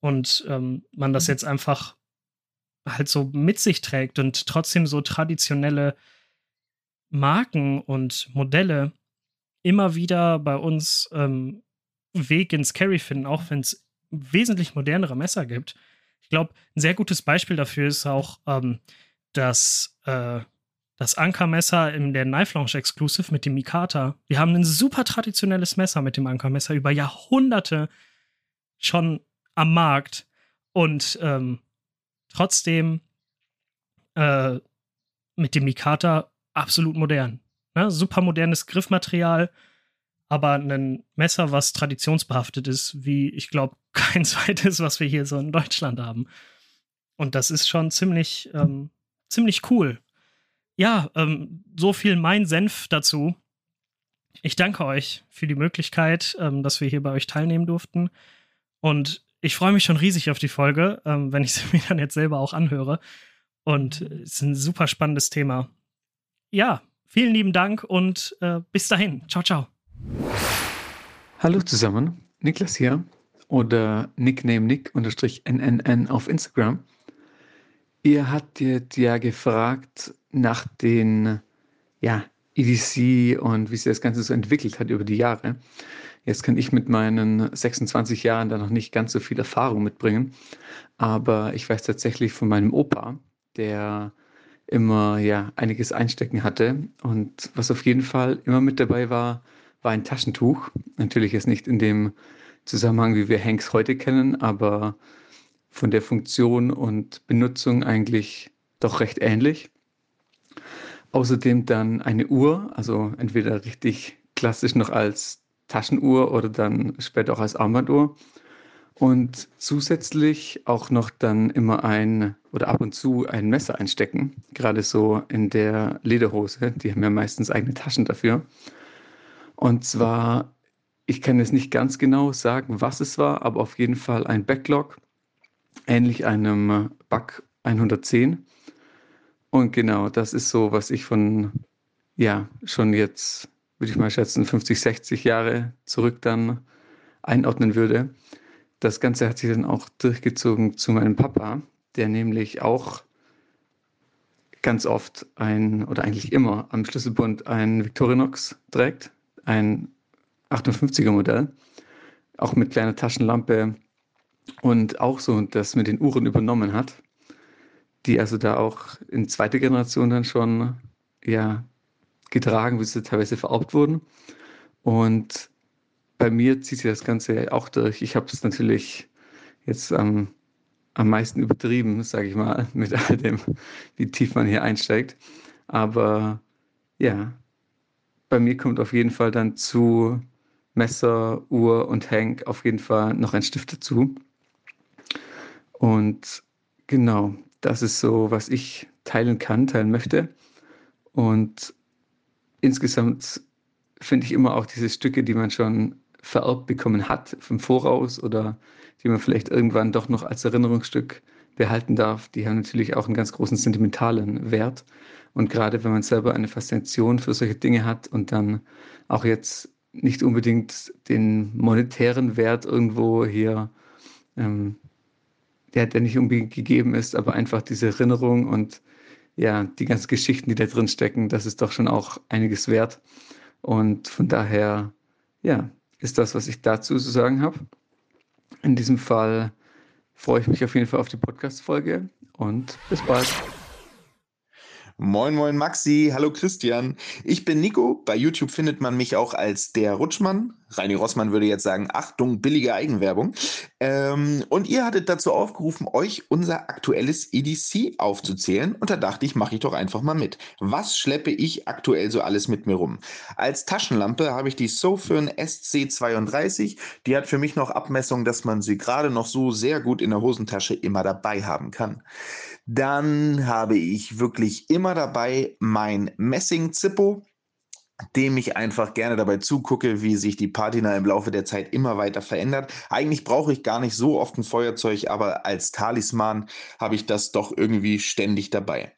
Speaker 5: und ähm, man das mhm. jetzt einfach halt so mit sich trägt und trotzdem so traditionelle Marken und Modelle immer wieder bei uns ähm, Weg ins Carry finden, auch wenn es wesentlich modernere Messer gibt. Ich glaube, ein sehr gutes Beispiel dafür ist auch ähm, das, äh, das Ankermesser in der Knife Lounge Exclusive mit dem Mikata. Wir haben ein super traditionelles Messer mit dem Ankermesser über Jahrhunderte schon am Markt und ähm, trotzdem äh, mit dem Mikata absolut modern. Ne? Super modernes Griffmaterial, aber ein Messer, was traditionsbehaftet ist, wie ich glaube kein zweites, was wir hier so in Deutschland haben. Und das ist schon ziemlich, ähm, ziemlich cool. Ja, ähm, so viel mein Senf dazu. Ich danke euch für die Möglichkeit, ähm, dass wir hier bei euch teilnehmen durften. Und ich freue mich schon riesig auf die Folge, ähm, wenn ich sie mir dann jetzt selber auch anhöre. Und es ist ein super spannendes Thema. Ja, vielen lieben Dank und äh, bis dahin. Ciao, ciao.
Speaker 6: Hallo zusammen, Niklas hier oder Nickname Nick-NNN auf Instagram. Ihr hattet ja gefragt nach den ja, EDC und wie sich das Ganze so entwickelt hat über die Jahre. Jetzt kann ich mit meinen 26 Jahren da noch nicht ganz so viel Erfahrung mitbringen, aber ich weiß tatsächlich von meinem Opa, der immer ja einiges einstecken hatte und was auf jeden Fall immer mit dabei war, war ein Taschentuch. Natürlich jetzt nicht in dem Zusammenhang, wie wir Hanks heute kennen, aber von der Funktion und Benutzung eigentlich doch recht ähnlich. Außerdem dann eine Uhr, also entweder richtig klassisch noch als Taschenuhr oder dann später auch als Armbanduhr. Und zusätzlich auch noch dann immer ein oder ab und zu ein Messer einstecken, gerade so in der Lederhose. Die haben ja meistens eigene Taschen dafür. Und zwar, ich kann jetzt nicht ganz genau sagen, was es war, aber auf jeden Fall ein Backlog, ähnlich einem Bug 110. Und genau, das ist so, was ich von, ja, schon jetzt würde ich mal schätzen, 50, 60 Jahre zurück dann einordnen würde. Das Ganze hat sich dann auch durchgezogen zu meinem Papa, der nämlich auch ganz oft ein oder eigentlich immer am Schlüsselbund ein Victorinox trägt, ein 58er Modell, auch mit kleiner Taschenlampe und auch so das mit den Uhren übernommen hat, die also da auch in zweiter Generation dann schon ja getragen, wie sie teilweise vererbt wurden. Und bei mir zieht sich das Ganze auch durch. Ich habe es natürlich jetzt am, am meisten übertrieben, sage ich mal, mit all dem, wie tief man hier einsteigt. Aber ja, bei mir kommt auf jeden Fall dann zu Messer, Uhr und Hank auf jeden Fall noch ein Stift dazu. Und genau, das ist so, was ich teilen kann, teilen möchte. Und insgesamt finde ich immer auch diese Stücke, die man schon vererbt bekommen hat vom Voraus oder die man vielleicht irgendwann doch noch als Erinnerungsstück behalten darf, die haben natürlich auch einen ganz großen sentimentalen Wert. Und gerade wenn man selber eine Faszination für solche Dinge hat und dann auch jetzt nicht unbedingt den monetären Wert irgendwo hier, ähm, der, der nicht unbedingt gegeben ist, aber einfach diese Erinnerung und ja, die ganzen Geschichten, die da drin stecken, das ist doch schon auch einiges wert. Und von daher, ja, ist das, was ich dazu zu sagen habe. In diesem Fall freue ich mich auf jeden Fall auf die Podcast-Folge und bis bald.
Speaker 7: Moin, moin Maxi, hallo Christian. Ich bin Nico. Bei YouTube findet man mich auch als der Rutschmann. Reini Rossmann würde jetzt sagen, Achtung, billige Eigenwerbung. Ähm, und ihr hattet dazu aufgerufen, euch unser aktuelles EDC aufzuzählen. Und da dachte ich, mache ich doch einfach mal mit. Was schleppe ich aktuell so alles mit mir rum? Als Taschenlampe habe ich die Sofirn SC32. Die hat für mich noch Abmessung, dass man sie gerade noch so sehr gut in der Hosentasche immer dabei haben kann. Dann habe ich wirklich immer dabei mein Messing-Zippo dem ich einfach gerne dabei zugucke, wie sich die Patina im Laufe der Zeit immer weiter verändert. Eigentlich brauche ich gar nicht so oft ein Feuerzeug, aber als Talisman habe ich das doch irgendwie ständig dabei.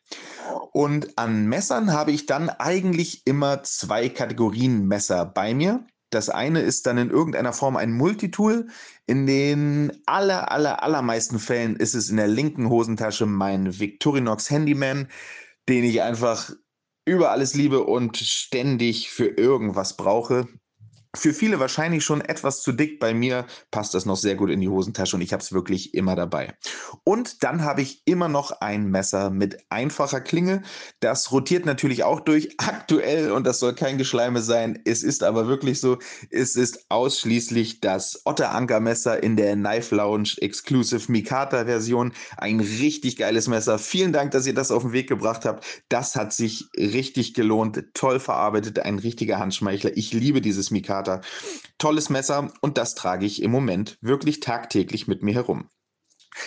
Speaker 7: Und an Messern habe ich dann eigentlich immer zwei Kategorien Messer bei mir. Das eine ist dann in irgendeiner Form ein Multitool. In den aller, aller, allermeisten Fällen ist es in der linken Hosentasche mein Victorinox Handyman, den ich einfach über alles liebe und ständig für irgendwas brauche. Für viele wahrscheinlich schon etwas zu dick. Bei mir passt das noch sehr gut in die Hosentasche und ich habe es wirklich immer dabei. Und dann habe ich immer noch ein Messer mit einfacher Klinge. Das rotiert natürlich auch durch. Aktuell, und das soll kein Geschleime sein, es ist aber wirklich so, es ist ausschließlich das Otter Anker Messer in der Knife Lounge Exclusive Mikata Version. Ein richtig geiles Messer. Vielen Dank, dass ihr das auf den Weg gebracht habt. Das hat sich richtig gelohnt. Toll verarbeitet. Ein richtiger Handschmeichler. Ich liebe dieses Mikata. Kater. Tolles Messer und das trage ich im Moment wirklich tagtäglich mit mir herum.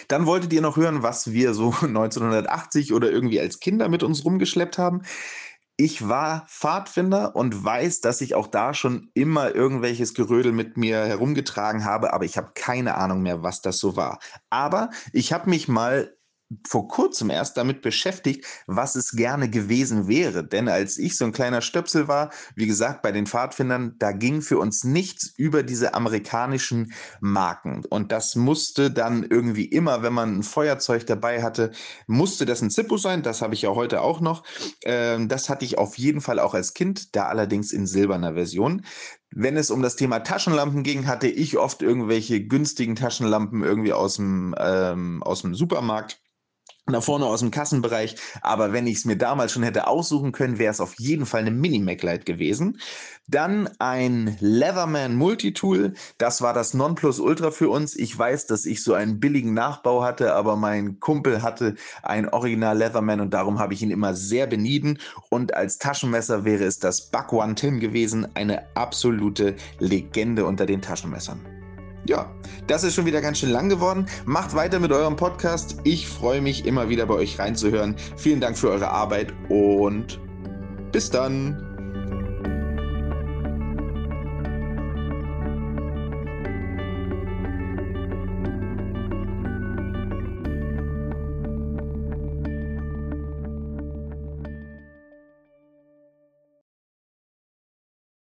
Speaker 7: Dann wolltet ihr noch hören, was wir so 1980 oder irgendwie als Kinder mit uns rumgeschleppt haben. Ich war Pfadfinder und weiß, dass ich auch da schon immer irgendwelches Gerödel mit mir herumgetragen habe, aber ich habe keine Ahnung mehr, was das so war. Aber ich habe mich mal vor kurzem erst damit beschäftigt, was es gerne gewesen wäre. Denn als ich so ein kleiner Stöpsel war, wie gesagt, bei den Pfadfindern, da ging für uns nichts über diese amerikanischen Marken. Und das musste dann irgendwie immer, wenn man ein Feuerzeug dabei hatte, musste das ein Zippo sein. Das habe ich ja heute auch noch. Ähm, das hatte ich auf jeden Fall auch als Kind, da allerdings in silberner Version. Wenn es um das Thema Taschenlampen ging, hatte ich oft irgendwelche günstigen Taschenlampen irgendwie aus dem, ähm, aus dem Supermarkt da vorne aus dem Kassenbereich. Aber wenn ich es mir damals schon hätte aussuchen können, wäre es auf jeden Fall eine Mini-Mac-Light gewesen. Dann ein Leatherman Multitool. Das war das Nonplusultra für uns. Ich weiß, dass ich so einen billigen Nachbau hatte, aber mein Kumpel hatte ein Original Leatherman und darum habe ich ihn immer sehr benieden. Und als Taschenmesser wäre es das Buck One Tim gewesen. Eine absolute Legende unter den Taschenmessern. Ja, das ist schon wieder ganz schön lang geworden. Macht weiter mit eurem Podcast. Ich freue mich immer wieder bei euch reinzuhören. Vielen Dank für eure Arbeit und bis dann.